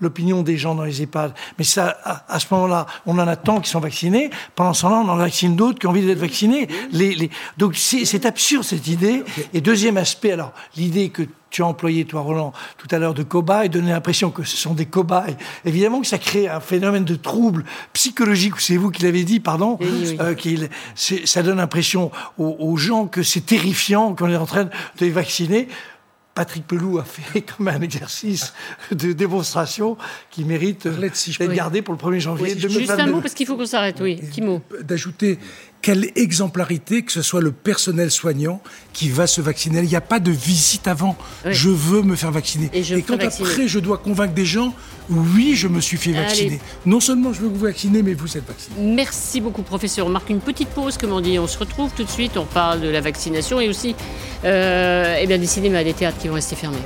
l'opinion des gens dans les EHPAD, mais ça, à, à ce moment-là, on en a tant qui sont vaccinés, pendant ce temps-là, on en vaccine d'autres qui ont envie d'être vaccinés. Les, les... Donc c'est absurde cette idée. Et deuxième aspect, alors, l'idée que tu as employé, toi, Roland, tout à l'heure de cobayes, donner l'impression que ce sont des cobayes. Évidemment que ça crée un phénomène de trouble psychologique, c'est vous qui l'avez dit, pardon, oui, oui. Euh, ça donne l'impression aux, aux, gens que c'est terrifiant qu'on est en train de les vacciner. Patrick Pelou a fait comme un exercice de démonstration qui mérite d'être gardé pour le 1er janvier oui, Juste un mot, parce qu'il faut qu'on s'arrête, oui. Kimo. D'ajouter quelle exemplarité que ce soit le personnel soignant qui va se vacciner. Il n'y a pas de visite avant. Oui. Je veux me faire vacciner. Et, je et quand vacciner. après je dois convaincre des gens, oui, je me suis fait vacciner. Allez. Non seulement je veux vous vacciner, mais vous êtes vacciné. Merci beaucoup, professeur. On marque une petite pause, comme on dit. On se retrouve tout de suite. On parle de la vaccination et aussi euh, eh bien, des cinémas et des théâtres qui vont rester fermés.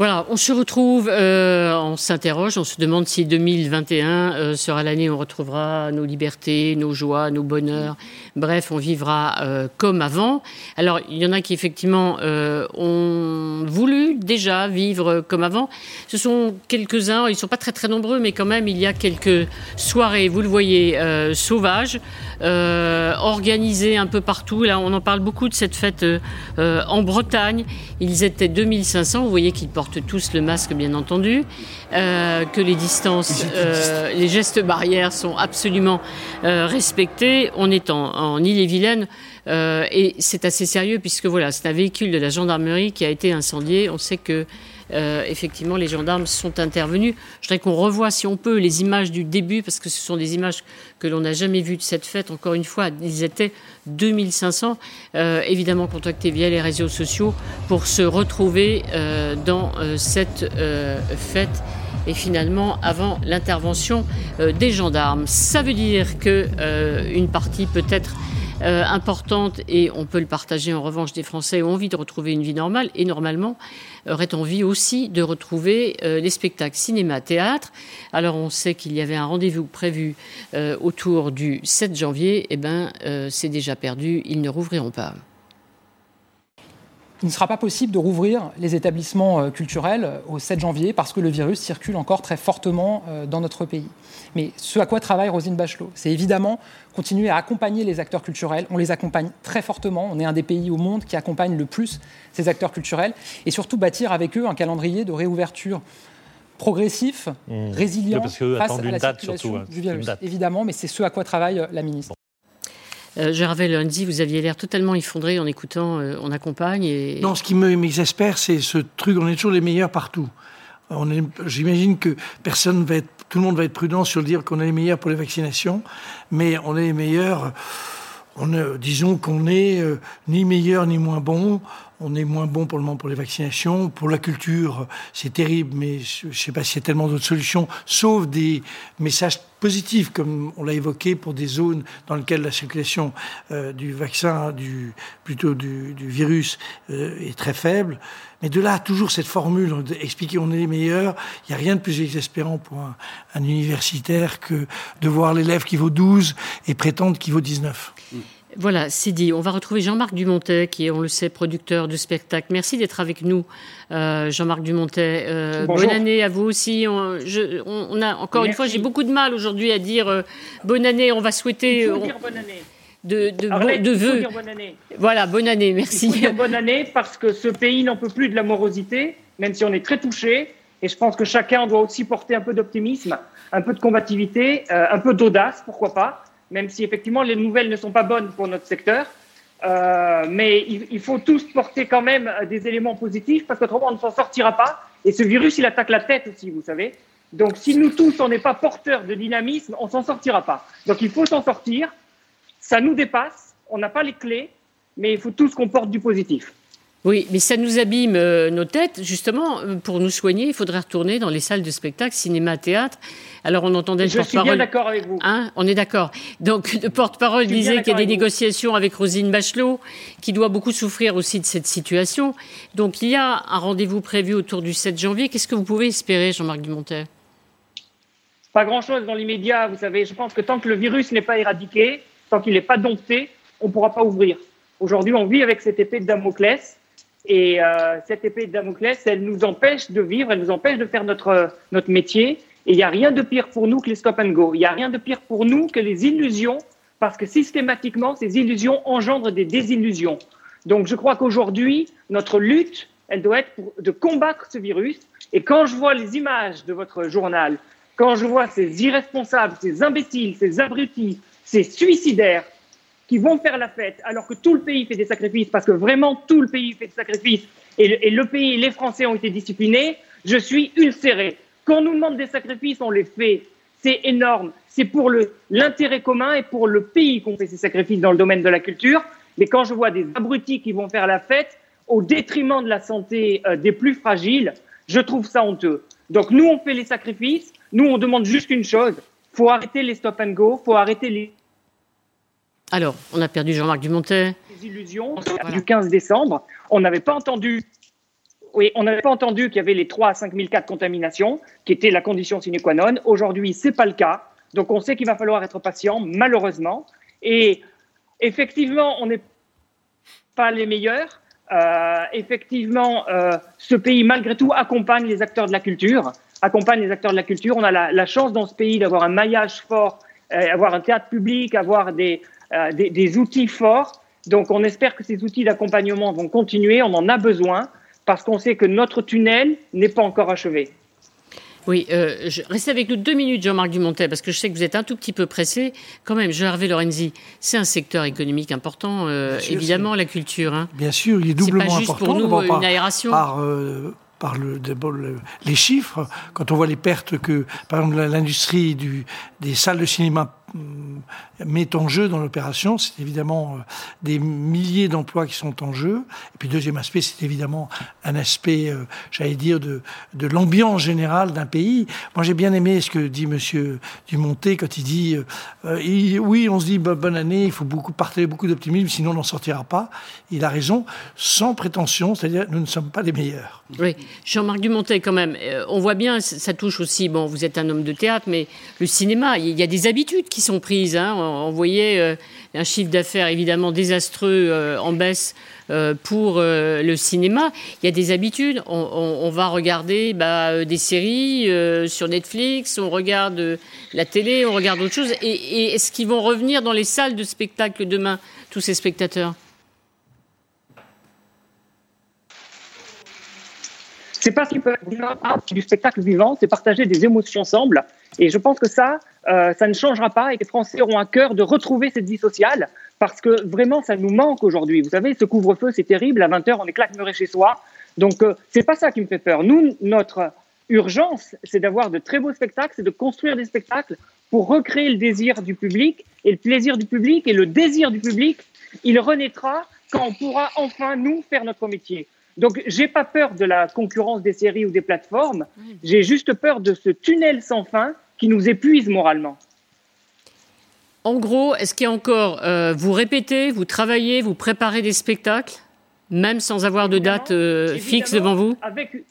Voilà, on se retrouve, euh, on s'interroge, on se demande si 2021 euh, sera l'année où on retrouvera nos libertés, nos joies, nos bonheurs. Bref, on vivra euh, comme avant. Alors, il y en a qui effectivement ont voulu déjà vivre comme avant. Ce sont quelques-uns, ils ne sont pas très très nombreux, mais quand même, il y a quelques soirées, vous le voyez, sauvages, organisées un peu partout. Là, on en parle beaucoup de cette fête en Bretagne. Ils étaient 2500, vous voyez qu'ils portent tous le masque, bien entendu, euh, que les distances, euh, les gestes barrières sont absolument euh, respectés. On est en, en Ille-et-Vilaine et c'est assez sérieux puisque voilà, c'est un véhicule de la gendarmerie qui a été incendié. On sait que euh, effectivement, les gendarmes sont intervenus. Je voudrais qu'on revoie, si on peut, les images du début, parce que ce sont des images que l'on n'a jamais vues de cette fête. Encore une fois, ils étaient 2500, euh, évidemment contactés via les réseaux sociaux pour se retrouver euh, dans cette fête et finalement avant l'intervention euh, des gendarmes. Ça veut dire que euh, une partie peut-être euh, importante et on peut le partager en revanche des Français ont envie de retrouver une vie normale et normalement auraient envie aussi de retrouver euh, les spectacles cinéma, théâtre? Alors on sait qu'il y avait un rendez-vous prévu euh, autour du 7 janvier, eh ben c'est déjà perdu, ils ne rouvriront pas. Il ne sera pas possible de rouvrir les établissements euh, culturels euh, au 7 janvier parce que le virus circule encore très fortement euh, dans notre pays. Mais ce à quoi travaille Rosine Bachelot, c'est évidemment continuer à accompagner les acteurs culturels. On les accompagne très fortement. On est un des pays au monde qui accompagne le plus ces acteurs culturels et surtout bâtir avec eux un calendrier de réouverture progressif, mmh. résilient face à la situation hein. du virus. Évidemment, mais c'est ce à quoi travaille la ministre. Euh, Gervais Lundi, vous aviez l'air totalement effondré en écoutant euh, On accompagne. Non, ce qui m'exaspère, c'est ce truc, on est toujours les meilleurs partout. J'imagine que personne va être, tout le monde va être prudent sur le dire qu'on est les meilleurs pour les vaccinations, mais on est les meilleurs. On, disons qu'on n'est euh, ni meilleur ni moins bon on est moins bon pour le moment pour les vaccinations. Pour la culture, c'est terrible, mais je ne sais pas s'il y a tellement d'autres solutions, sauf des messages positifs, comme on l'a évoqué, pour des zones dans lesquelles la circulation euh, du vaccin, du, plutôt du, virus, euh, est très faible. Mais de là, toujours cette formule d'expliquer on est les meilleurs, il n'y a rien de plus exaspérant pour un, un universitaire que de voir l'élève qui vaut 12 et prétendre qu'il vaut 19. Voilà, c'est dit. On va retrouver Jean-Marc Dumontet, qui est, on le sait, producteur de spectacle. Merci d'être avec nous, euh, Jean-Marc Dumontet. Euh, bonne année à vous aussi. On, a encore une fois, j'ai beaucoup de mal aujourd'hui à dire euh, bonne année. On va souhaiter. Il faut dire bonne année. De, de, de vœux. Bonne année. Voilà, bonne année, merci. Il faut dire bonne année parce que ce pays n'en peut plus de la morosité, même si on est très touché. Et je pense que chacun doit aussi porter un peu d'optimisme, un peu de combativité, un peu d'audace, pourquoi pas même si effectivement les nouvelles ne sont pas bonnes pour notre secteur. Euh, mais il, faut tous porter quand même des éléments positifs parce qu'autrement on ne s'en sortira pas. Et ce virus, il attaque la tête aussi, vous savez. Donc si nous tous, on n'est pas porteurs de dynamisme, on s'en sortira pas. Donc il faut s'en sortir. Ça nous dépasse. On n'a pas les clés, mais il faut tous qu'on porte du positif. Oui, mais ça nous abîme euh, nos têtes. Justement, euh, pour nous soigner, il faudrait retourner dans les salles de spectacle, cinéma, théâtre. Alors, on entendait le porte-parole. Je suis bien d'accord avec vous. Hein on est d'accord. Donc, le porte-parole disait qu'il y a des négociations avec Rosine Bachelot, qui doit beaucoup souffrir aussi de cette situation. Donc, il y a un rendez-vous prévu autour du 7 janvier. Qu'est-ce que vous pouvez espérer, Jean-Marc Dumontet Pas grand-chose dans l'immédiat. Vous savez, je pense que tant que le virus n'est pas éradiqué, tant qu'il n'est pas dompté, on ne pourra pas ouvrir. Aujourd'hui, on vit avec cette épée de Damoclès et euh, cette épée de Damoclès, elle nous empêche de vivre, elle nous empêche de faire notre, notre métier. Et il n'y a rien de pire pour nous que les stop and go. Il n'y a rien de pire pour nous que les illusions, parce que systématiquement, ces illusions engendrent des désillusions. Donc je crois qu'aujourd'hui, notre lutte, elle doit être de combattre ce virus. Et quand je vois les images de votre journal, quand je vois ces irresponsables, ces imbéciles, ces abrutis, ces suicidaires qui vont faire la fête alors que tout le pays fait des sacrifices, parce que vraiment tout le pays fait des sacrifices, et le, pays, les Français ont été disciplinés, je suis ulcéré. Quand on nous demande des sacrifices, on les fait. C'est énorme. C'est pour l'intérêt commun et pour le pays qu'on fait ces sacrifices dans le domaine de la culture. Mais quand je vois des abrutis qui vont faire la fête au détriment de la santé euh, des plus fragiles, je trouve ça honteux. Donc nous, on fait les sacrifices. Nous, on demande juste une chose. Faut arrêter les stop and go. Faut arrêter les alors, on a perdu Jean-Marc Dumontet. Les illusions du 15 décembre. On n'avait pas entendu. Oui, on n'avait pas entendu qu'il y avait les 3 à 5 000 cas de contamination, qui était la condition sine qua non. Aujourd'hui, c'est pas le cas. Donc, on sait qu'il va falloir être patient, malheureusement. Et effectivement, on n'est pas les meilleurs. Euh, effectivement, euh, ce pays, malgré tout, accompagne les acteurs de la culture. Accompagne les acteurs de la culture. On a la, chance dans ce pays d'avoir un maillage fort, euh, avoir un théâtre public, avoir des, euh, des, outils forts. Donc on espère que ces outils d'accompagnement vont continuer, on en a besoin, parce qu'on sait que notre tunnel n'est pas encore achevé. Oui, euh, restez avec nous deux minutes, Jean-Marc Dumontet, parce que je sais que vous êtes un tout petit peu pressé. Quand même, Jean-Hervé Lorenzi, c'est un secteur économique important, euh, évidemment, la culture. Hein. Bien sûr, il est doublement pas juste important. pour nous une aération. Par, par le, les chiffres, quand on voit les pertes que, par exemple, l'industrie des salles de cinéma euh, met en jeu dans l'opération, c'est évidemment euh, des milliers d'emplois qui sont en jeu. Et puis deuxième aspect, c'est évidemment un aspect, euh, j'allais dire, de, de l'ambiance générale d'un pays. Moi, j'ai bien aimé ce que dit Monsieur Dumonté quand il dit oui, on se dit bonne année, il faut beaucoup partager beaucoup d'optimisme, sinon on n'en sortira pas. Il a raison, sans prétention, c'est-à-dire nous ne sommes pas les meilleurs. Oui, Jean-Marc Dumontet, quand même, on voit bien, ça touche aussi. Bon, vous êtes un homme de théâtre, mais le cinéma, il y a des habitudes qui sont prises. Hein. On, voyait un chiffre d'affaires évidemment désastreux en baisse pour le cinéma. Il y a des habitudes. On, va regarder bah, des séries sur Netflix, on regarde la télé, on regarde autre chose. et est-ce qu'ils vont revenir dans les salles de spectacle demain, tous ces spectateurs? C'est parce qu'il peut être du spectacle vivant, c'est partager des émotions ensemble. Et je pense que ça, euh, ça ne changera pas et les Français auront un cœur de retrouver cette vie sociale parce que vraiment, ça nous manque aujourd'hui. Vous savez, ce couvre-feu, c'est terrible. À 20h, on est claquemuré chez soi. Donc, euh, c'est pas ça qui me fait peur. Nous, notre urgence, c'est d'avoir de très beaux spectacles, c'est de construire des spectacles pour recréer le désir du public et le plaisir du public et le désir du public. Il renaîtra quand on pourra enfin, nous, faire notre métier. Donc, j'ai pas peur de la concurrence des séries ou des plateformes. J'ai juste peur de ce tunnel sans fin qui nous épuise moralement. En gros, est-ce qu'il y a encore, euh, vous répétez, vous travaillez, vous préparez des spectacles, même sans avoir de date euh, fixe devant vous? Avec,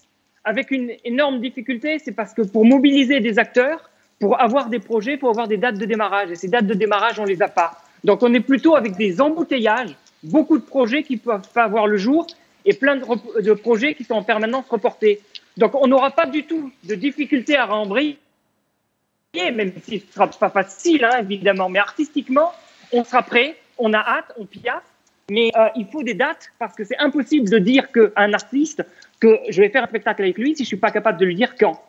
avec une énorme difficulté, c'est parce que pour mobiliser des acteurs, pour avoir des projets, pour avoir des dates de démarrage, et ces dates de démarrage, on les a pas. Donc on est plutôt avec des embouteillages, beaucoup de projets qui peuvent pas avoir le jour, et plein de, projets qui sont en permanence reportés. Donc on n'aura pas du tout de difficulté à rembrayer, même si ce ne sera pas facile, hein, évidemment, mais artistiquement, on sera prêt, on a hâte, on piaffe, mais euh, il faut des dates parce que c'est impossible de dire qu'un un artiste que je vais faire un spectacle avec lui si je ne suis pas capable de lui dire quand.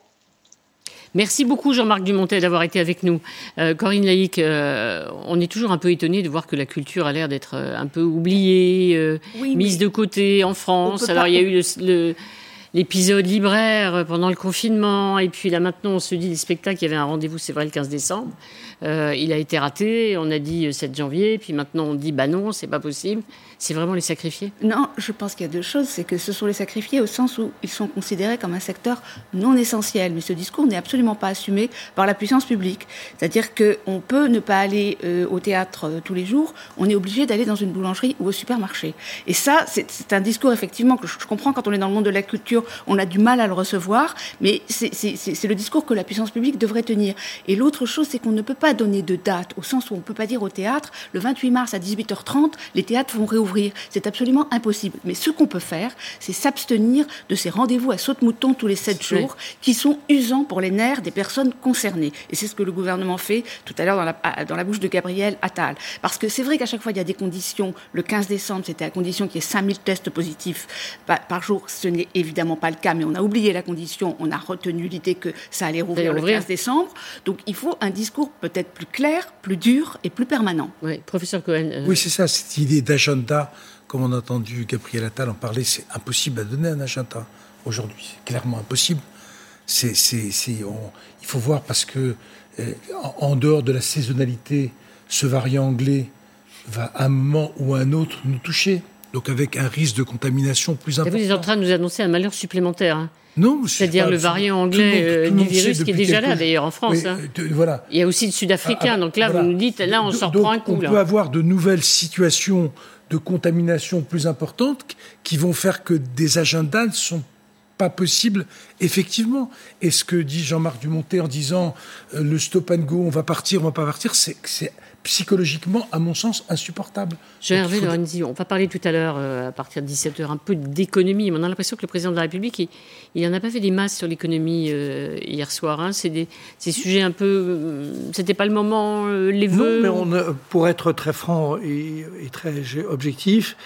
Merci beaucoup Jean-Marc Dumontet d'avoir été avec nous. Euh, Corinne Laïc, euh, on est toujours un peu étonné de voir que la culture a l'air d'être euh, un peu oubliée, mise de côté en France. Alors il y a eu le l'épisode libraire pendant le confinement, et puis là maintenant on se dit des spectacles, il y avait un rendez-vous, c'est vrai, le 15 décembre, euh, il a été raté, on a dit 7 janvier, puis maintenant on dit bah non, c'est pas possible. C'est vraiment les sacrifier Non, je pense qu'il y a deux choses. C'est que ce sont les sacrifiés au sens où ils sont considérés comme un secteur non essentiel. Mais ce discours n'est absolument pas assumé par la puissance publique. C'est-à-dire qu'on peut ne pas aller euh, au théâtre euh, tous les jours, on est obligé d'aller dans une boulangerie ou au supermarché. Et ça, c'est un discours effectivement que je comprends quand on est dans le monde de la culture on a du mal à le recevoir, mais c'est le discours que la puissance publique devrait tenir. Et l'autre chose, c'est qu'on ne peut pas donner de date, au sens où on ne peut pas dire au théâtre, le 28 mars à 18h30, les théâtres vont réouvrir. C'est absolument impossible. Mais ce qu'on peut faire, c'est s'abstenir de ces rendez-vous à saute-mouton tous les 7 jours, qui sont usants pour les nerfs des personnes concernées. Et c'est ce que le gouvernement fait tout à l'heure dans la, dans la bouche de Gabriel Attal. Parce que c'est vrai qu'à chaque fois, il y a des conditions. Le 15 décembre, c'était à condition qu'il y ait 5000 tests positifs par jour. Ce n'est évidemment pas le cas, mais on a oublié la condition, on a retenu l'idée que ça allait rouvrir le 15 décembre. Donc il faut un discours peut-être plus clair, plus dur et plus permanent. Oui, professeur Cohen. Euh, oui, c'est ça, cette idée d'agenda, comme on a entendu Gabriel Attal en parler, c'est impossible à donner un agenda aujourd'hui. C'est clairement impossible. C'est, il faut voir parce que euh, en dehors de la saisonnalité, ce variant anglais va à un moment ou à un autre nous toucher donc avec un risque de contamination plus important. vous êtes en train de nous annoncer un malheur supplémentaire. Hein. C'est-à-dire le variant anglais euh, du virus qui est déjà là d'ailleurs en France. Hein. voilà. Il y a aussi le sud-africain, ah, donc là vous nous dites, là on s'en prend un coup. On peut avoir de nouvelles situations de contamination plus importantes qui vont faire que des agendas ne sont pas possibles effectivement. Et ce que dit Jean-Marc Dumontet en disant euh, le stop and go, on va partir, on va pas partir, c'est psychologiquement, à mon sens, insupportable. Hervé Lorenzi, on va parler tout à l'heure, euh, à partir de 17h, un peu d'économie. On a l'impression que le président de la République, il n'en a pas fait des masses sur l'économie euh, hier soir. Hein. C'est des, sujets un peu. Euh, c'était pas le moment, les vœux. Non, mais on, pour être très franc et, très objectif,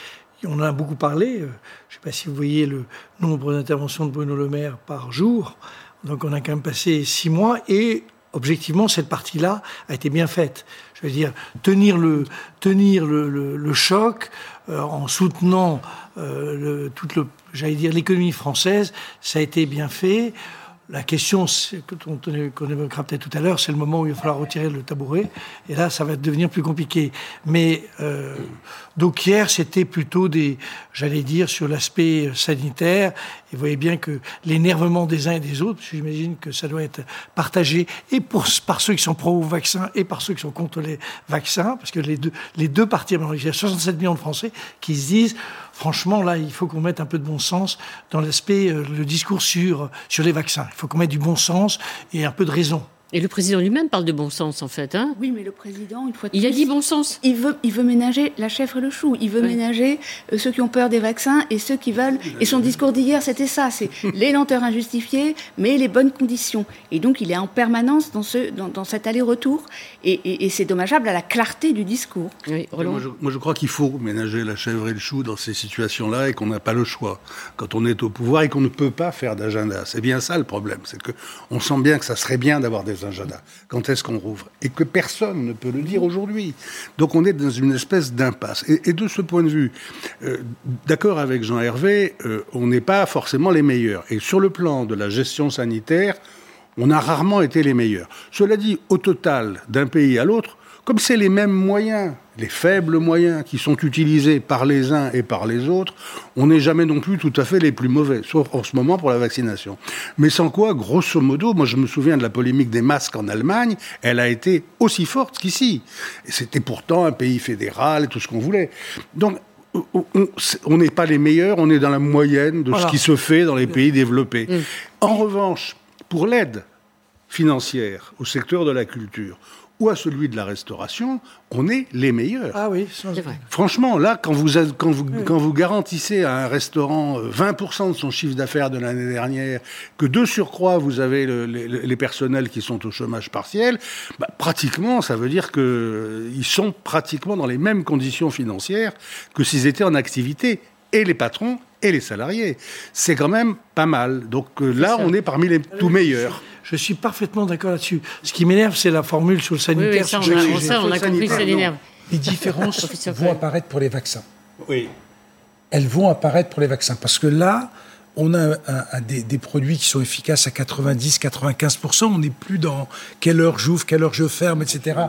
on en a beaucoup parlé. Je ne sais pas si vous voyez le nombre d'interventions de Bruno Le Maire par jour. Donc on a quand même passé six mois et objectivement, cette partie-là a été bien faite. Dire, tenir le, tenir le, choc euh, en soutenant euh, toute le, j'allais dire, l'économie française, ça a été bien fait. La question qu'on évoquera peut-être tout à l'heure, c'est le moment où il va falloir retirer le tabouret. Et là, ça va devenir plus compliqué. Mais euh, donc hier, c'était plutôt des, j'allais dire, sur l'aspect sanitaire. Et vous voyez bien que l'énervement des uns et des autres, j'imagine que ça doit être partagé et pour, par ceux qui sont pro-vaccin et par ceux qui sont contre les vaccins, parce que les deux, les deux parties, il y a 67 millions de Français qui se disent, franchement, là, il faut qu'on mette un peu de bon sens dans l'aspect, euh, le discours sur, sur les vaccins. Il faut qu'on mette du bon sens et un peu de raison. Et le président lui-même parle de bon sens, en fait. Hein oui, mais le président, une fois Il a dit bon sens. Il veut, il veut ménager la chèvre et le chou. Il veut ménager euh, ceux qui ont peur des vaccins et ceux qui veulent. Et son discours d'hier, c'était ça c'est les lenteurs injustifiées, mais les bonnes conditions. Et donc, il est en permanence dans, ce, dans, cet aller-retour. Et, c'est dommageable à la clarté du discours. moi, je, crois qu'il faut ménager la chèvre et le chou dans ces situations-là et qu'on n'a pas le choix. Quand on est au pouvoir et qu'on ne peut pas faire d'agenda. C'est bien ça le problème. C'est qu'on sent bien que ça serait bien d'avoir des quand est-ce qu'on rouvre Et que personne ne peut le dire aujourd'hui. Donc on est dans une espèce d'impasse. Et, de ce point de vue, euh, d'accord avec Jean Hervé, euh, on n'est pas forcément les meilleurs. Et sur le plan de la gestion sanitaire, on a rarement été les meilleurs. Cela dit, au total, d'un pays à l'autre, comme c'est les mêmes moyens, les faibles moyens qui sont utilisés par les uns et par les autres, on n'est jamais non plus tout à fait les plus mauvais, sauf en ce moment pour la vaccination. Mais sans quoi, grosso modo, moi je me souviens de la polémique des masques en Allemagne, elle a été aussi forte qu'ici. C'était pourtant un pays fédéral et tout ce qu'on voulait. Donc on n'est pas les meilleurs, on est dans la moyenne de ce qui se fait dans les pays développés. Mm. En revanche, pour l'aide financière au secteur de la culture, ou à celui de la restauration, on est les meilleurs. Ah oui, c'est vrai. Franchement, là, quand vous, quand vous, quand vous garantissez à un restaurant 20% euh, de son chiffre d'affaires de l'année dernière, que de surcroît, vous avez les, personnels qui sont au chômage partiel, bah, pratiquement, ça veut dire qu'ils euh, sont pratiquement dans les mêmes conditions financières que s'ils étaient en activité, et les patrons et les salariés. C'est quand même pas mal. Donc euh, là, on est parmi les tout meilleurs. Je suis parfaitement d'accord là-dessus. Ce qui m'énerve, c'est la formule sur le sanitaire. Oui, ça, on a, compris que ça l'énerve. Les différences vont apparaître pour les vaccins. Oui. Elles vont apparaître pour les vaccins. Parce que là, on a des, produits qui sont efficaces à 90-95%. On n'est plus dans quelle heure j'ouvre, quelle heure je ferme, etc.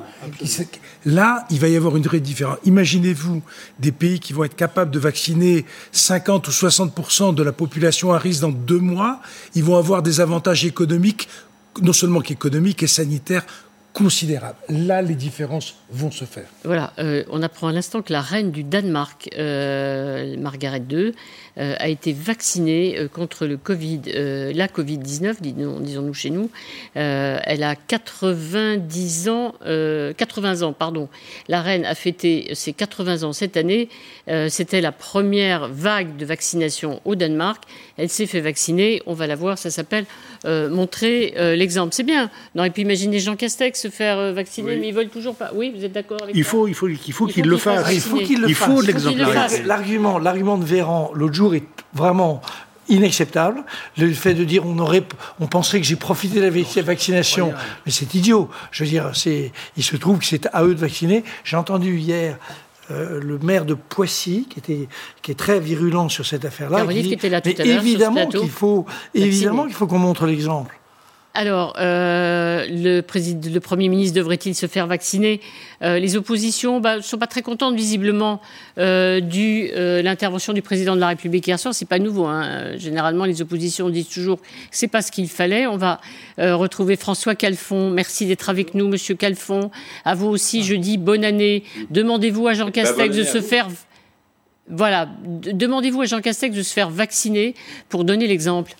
Là, il va y avoir une vraie différence. Imaginez-vous des pays qui vont être capables de vacciner 50 ou 60% de la population à risque dans deux mois. Ils vont avoir des avantages économiques, non seulement économiques et sanitaires, considérable. Là, les différences vont se faire. Voilà, euh, on apprend à l'instant que la reine du Danemark, euh, Margaret II, a été vaccinée contre le COVID, la Covid-19, disons-nous chez nous. elle a 90 ans, 80 ans, pardon. La reine a fêté ses 80 ans cette année. C'était la première vague de vaccination au Danemark. Elle s'est fait vacciner. On va la voir. Ça s'appelle montrer l'exemple. C'est bien. On aurait pu imaginer Jean Castex se faire euh, vacciner, mais ils veulent toujours pas. Oui, vous êtes d'accord avec il faut, il faut, il faut qu'il le fasse. Il faut qu'il le fasse. Il faut l'exemplarité. L'argument, l'argument de Véran l'autre jour est vraiment inacceptable. Le fait de dire on aurait, on penserait que j'ai profité de la vaccination, mais c'est idiot. Je veux dire, c'est, il se trouve que c'est à eux de vacciner. J'ai entendu hier euh, le maire de Poissy, qui, était, qui est très virulent sur cette affaire-là. Qui, était là tout mais évidemment qu'il faut, évidemment qu'il faut qu'on montre l'exemple. Alors, euh, le, président, le Premier ministre devrait-il se faire vacciner? Euh, Les oppositions ne bah, sont pas très contentes, visiblement, euh, de l'intervention du président de la République hier soir. C'est pas nouveau. Hein. Généralement, les oppositions disent toujours que c'est pas ce qu'il fallait. On va retrouver François Calfon. Merci d'être avec nous, Monsieur Calfon. À vous aussi, je dis bonne année. Demandez-vous à Jean bah, Castex de se faire... Voilà, demandez-vous à Jean Castex de se faire vacciner pour donner l'exemple.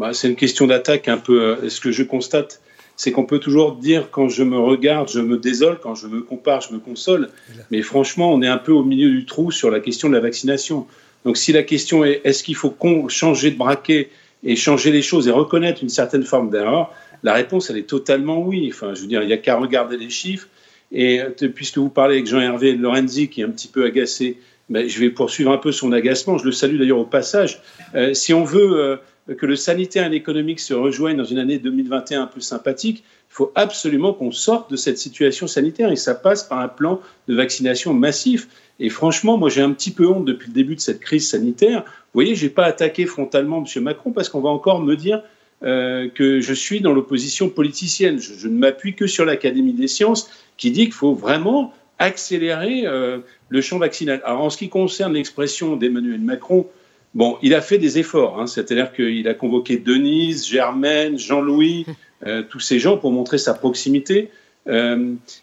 Bah, c'est une question d'attaque un peu. Euh, ce que je constate, c'est qu'on peut toujours dire quand je me regarde, je me désole, quand je me compare, je me console. Mais franchement, on est un peu au milieu du trou sur la question de la vaccination. Donc si la question est est-ce qu'il faut changer de braquet et changer les choses et reconnaître une certaine forme d'erreur, la réponse, elle est totalement oui. Enfin, je veux dire, il n'y a qu'à regarder les chiffres. Et euh, puisque vous parlez avec Jean-Hervé Lorenzi, qui est un petit peu agacé, ben, je vais poursuivre un peu son agacement. Je le salue d'ailleurs au passage. Euh, si on veut que le sanitaire et l'économique se rejoignent dans une année 2021 un peu sympathique, il faut absolument qu'on sorte de cette situation sanitaire et ça passe par un plan de vaccination massif. Et franchement, moi j'ai un petit peu honte depuis le début de cette crise sanitaire. Vous voyez, je n'ai pas attaqué frontalement M. Macron parce qu'on va encore me dire euh, que je suis dans l'opposition politicienne. Je, ne m'appuie que sur l'Académie des sciences qui dit qu'il faut vraiment accélérer euh, le champ vaccinal. Alors en ce qui concerne l'expression d'Emmanuel Macron, Bon, il a fait des efforts, hein. c'est-à-dire qu'il a convoqué Denise, Germaine, Jean-Louis, euh, tous ces gens pour montrer sa proximité.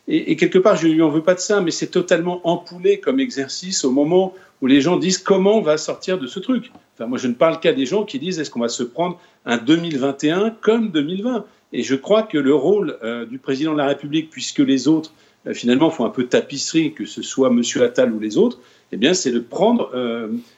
et, quelque part, je lui en veux pas de ça, mais c'est totalement empoulé comme exercice au moment où les gens disent comment on va sortir de ce truc. Enfin, moi, je ne parle qu'à des gens qui disent est-ce qu'on va se prendre un 2021 comme 2020 Et je crois que le rôle du président de la République, puisque les autres finalement font un peu tapisserie, que ce soit M. Attal ou les autres, eh bien, c'est de prendre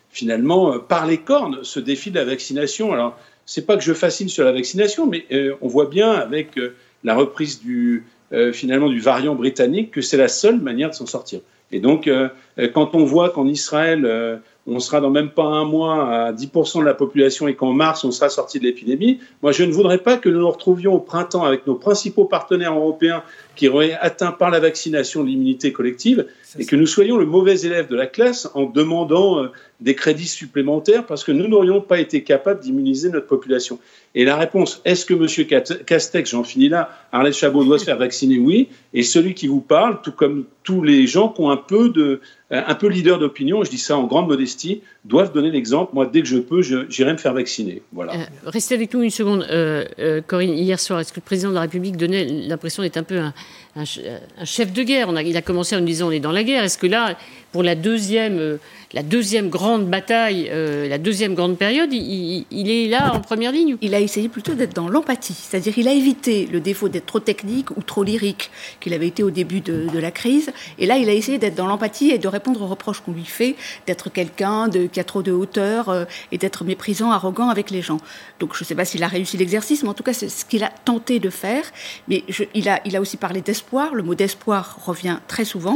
finalement euh, par les cornes ce défi de la vaccination. Alors, c'est pas que je fascine sur la vaccination, mais euh, on voit bien avec euh, la reprise du finalement du variant britannique que c'est la seule manière de s'en sortir. Et donc, quand on voit qu'en Israël, on sera dans même pas un mois à 10% de la population et qu'en mars, on sera sorti de l'épidémie, moi, je ne voudrais pas que nous nous retrouvions au printemps avec nos principaux partenaires européens qui auraient atteint par la vaccination l'immunité collective et que nous soyons le mauvais élève de la classe en demandant des crédits supplémentaires parce que nous n'aurions pas été capables d'immuniser notre population. Et la réponse, est-ce que M. Castex, j'en finis là, Arlette Chabot doit se faire vacciner Oui. Et celui qui vous parle, tout comme tous les gens qui ont un peu de, un peu leader d'opinion, je dis ça en grande modestie, doivent donner l'exemple. Moi, dès que je peux, j'irai me faire vacciner. Voilà. Euh, restez avec nous une seconde. Euh, euh, Corinne, hier soir, est-ce que le président de la République donnait l'impression d'être un peu un, chef de guerre? Il a commencé en nous disant on est dans la guerre. Est-ce que là, pour la deuxième, la deuxième grande bataille, la deuxième grande période, il, est là en première ligne Il a essayé plutôt d'être dans l'empathie. C'est-à-dire il a évité le défaut d'être trop technique ou trop lyrique qu'il avait été au début de, de la crise. Et là, il a essayé d'être dans l'empathie et de répondre aux reproches qu'on lui fait d'être quelqu'un qui a trop de hauteur euh, et d'être méprisant, arrogant avec les gens. Donc je ne sais pas s'il a réussi l'exercice, mais en tout cas c'est ce qu'il a tenté de faire. Mais il, a, il a aussi parlé d'espoir. Le mot d'espoir revient très souvent.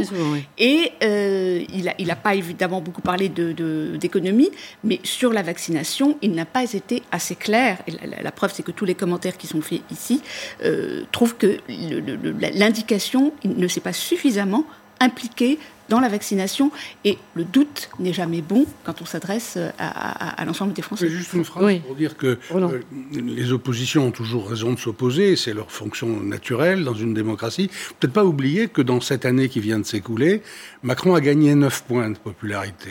Et euh, il n'a il a pas évidemment beaucoup parlé d'économie, de, mais sur la vaccination, il n'a pas été assez clair. La, preuve, c'est que tous les commentaires qui sont faits ici euh, trouvent que l'indication ne s'est pas suffisamment impliquée dans la vaccination. Et le doute n'est jamais bon quand on s'adresse à, l'ensemble des Français. Juste une phrase pour dire que euh, les oppositions ont toujours raison de s'opposer, c'est leur fonction naturelle dans une démocratie. Peut-être pas oublier que dans cette année qui vient de s'écouler, Macron a gagné 9 points de popularité.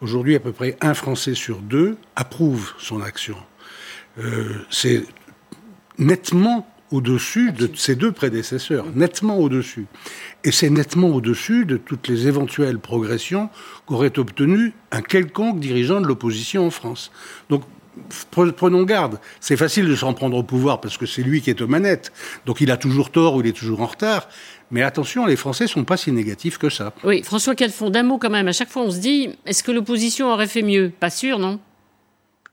Aujourd'hui, à peu près un Français sur deux approuve son action. Euh, c'est nettement au-dessus de ses deux prédécesseurs, nettement au-dessus. Et c'est nettement au-dessus de toutes les éventuelles progressions qu'aurait obtenues un quelconque dirigeant de l'opposition en France. Donc, prenons garde. C'est facile de s'en prendre au pouvoir parce que c'est lui qui est aux manettes. Donc il a toujours tort ou il est toujours en retard. Mais attention, les Français sont pas si négatifs que ça. Oui, François Calfon, d'un mot quand même. À chaque fois, on se dit, est-ce que l'opposition aurait fait mieux? Pas sûr, non?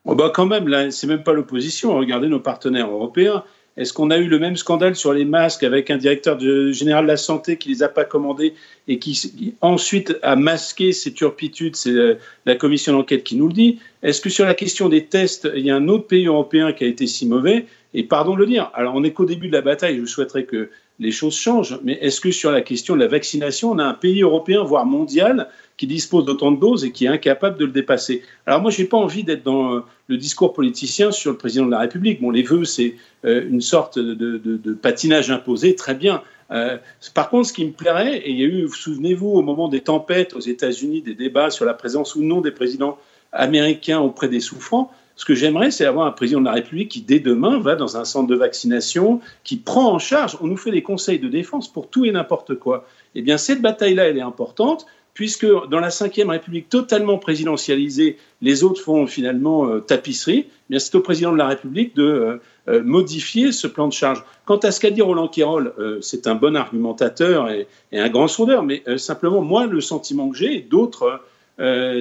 Oh bah quand même, là, c'est même pas l'opposition. Regardez nos partenaires européens. Est-ce qu'on a eu le même scandale sur les masques avec un directeur général de la santé qui les a pas commandés et qui, ensuite a masqué ces turpitudes C'est euh, la commission d'enquête qui nous le dit. Est-ce que sur la question des tests, il y a un autre pays européen qui a été si mauvais? Et pardon de le dire. Alors on est qu'au début de la bataille. Je souhaiterais que les choses changent. Mais est-ce que sur la question de la vaccination, on a un pays européen, voire mondial, qui dispose d'autant de doses et qui est incapable de le dépasser. Alors moi, je n'ai pas envie d'être dans euh, le discours politicien sur le président de la République. Bon, les vœux, c'est euh, une sorte de, patinage imposé, très bien. Euh, par contre, ce qui me plairait, et il y a eu, souvenez-vous, au moment des tempêtes aux États-Unis, des débats sur la présence ou non des présidents américains auprès des souffrants, ce que j'aimerais, c'est avoir un président de la République qui, dès demain, va dans un centre de vaccination, qui prend en charge, on nous fait des conseils de défense pour tout et n'importe quoi. Eh bien, cette bataille-là, elle est importante puisque dans la Ve République totalement présidentialisée, les autres font finalement euh, tapisserie, eh c'est au président de la République de euh, euh, modifier ce plan de charge. Quant à ce qu'a dit Roland Quérol, c'est un bon argumentateur et, un grand sondeur, mais simplement, moi, le sentiment que j'ai, et d'autres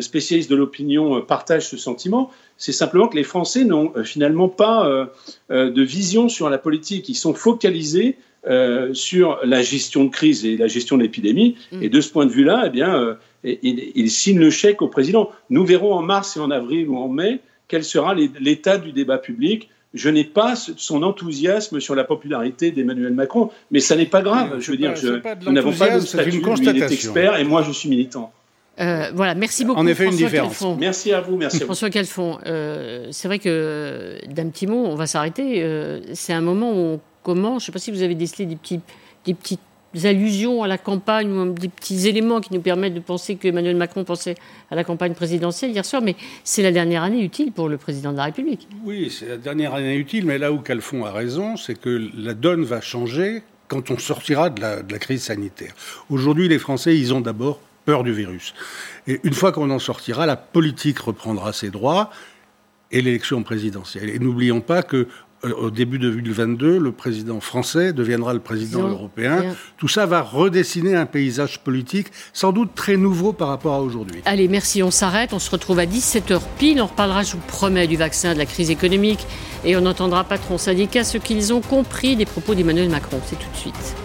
spécialistes de l'opinion partagent ce sentiment, c'est simplement que les Français n'ont finalement pas de vision sur la politique. Ils sont focalisés euh, sur la gestion de crise et la gestion de l'épidémie. Mm. Et de ce point de vue-là, eh bien, euh, il, signe le chèque au président. Nous verrons en mars et en avril ou en mai quel sera l'état du débat public. Je n'ai pas son enthousiasme sur la popularité d'Emmanuel Macron, mais ça n'est pas grave. Je veux dire, nous n'avons pas de statut. Une il est expert et moi, je suis militant. Euh, voilà, merci beaucoup. En effet, une différence. Merci à vous, merci. François Calfon, c'est vrai que d'un petit mot, on va s'arrêter. c'est un moment où on comment, je ne sais pas si vous avez décelé des, petits, des petites allusions à la campagne ou des petits éléments qui nous permettent de penser que Emmanuel Macron pensait à la campagne présidentielle hier soir, mais c'est la dernière année utile pour le président de la République. Oui, c'est la dernière année utile, mais là où Calfon a raison, c'est que la donne va changer quand on sortira de la, de la crise sanitaire. Aujourd'hui, les Français, ils ont d'abord peur du virus. Et une fois qu'on en sortira, la politique reprendra ses droits et l'élection présidentielle. Et n'oublions pas que au début de 2022, le président français deviendra le président européen. Tout ça va redessiner un paysage politique sans doute très nouveau par rapport à aujourd'hui. Allez, merci, on s'arrête. On se retrouve à 17h pile. On reparlera, je vous promets, du vaccin, de la crise économique. Et on entendra patron syndicat ce qu'ils ont compris des propos d'Emmanuel Macron. C'est tout de suite.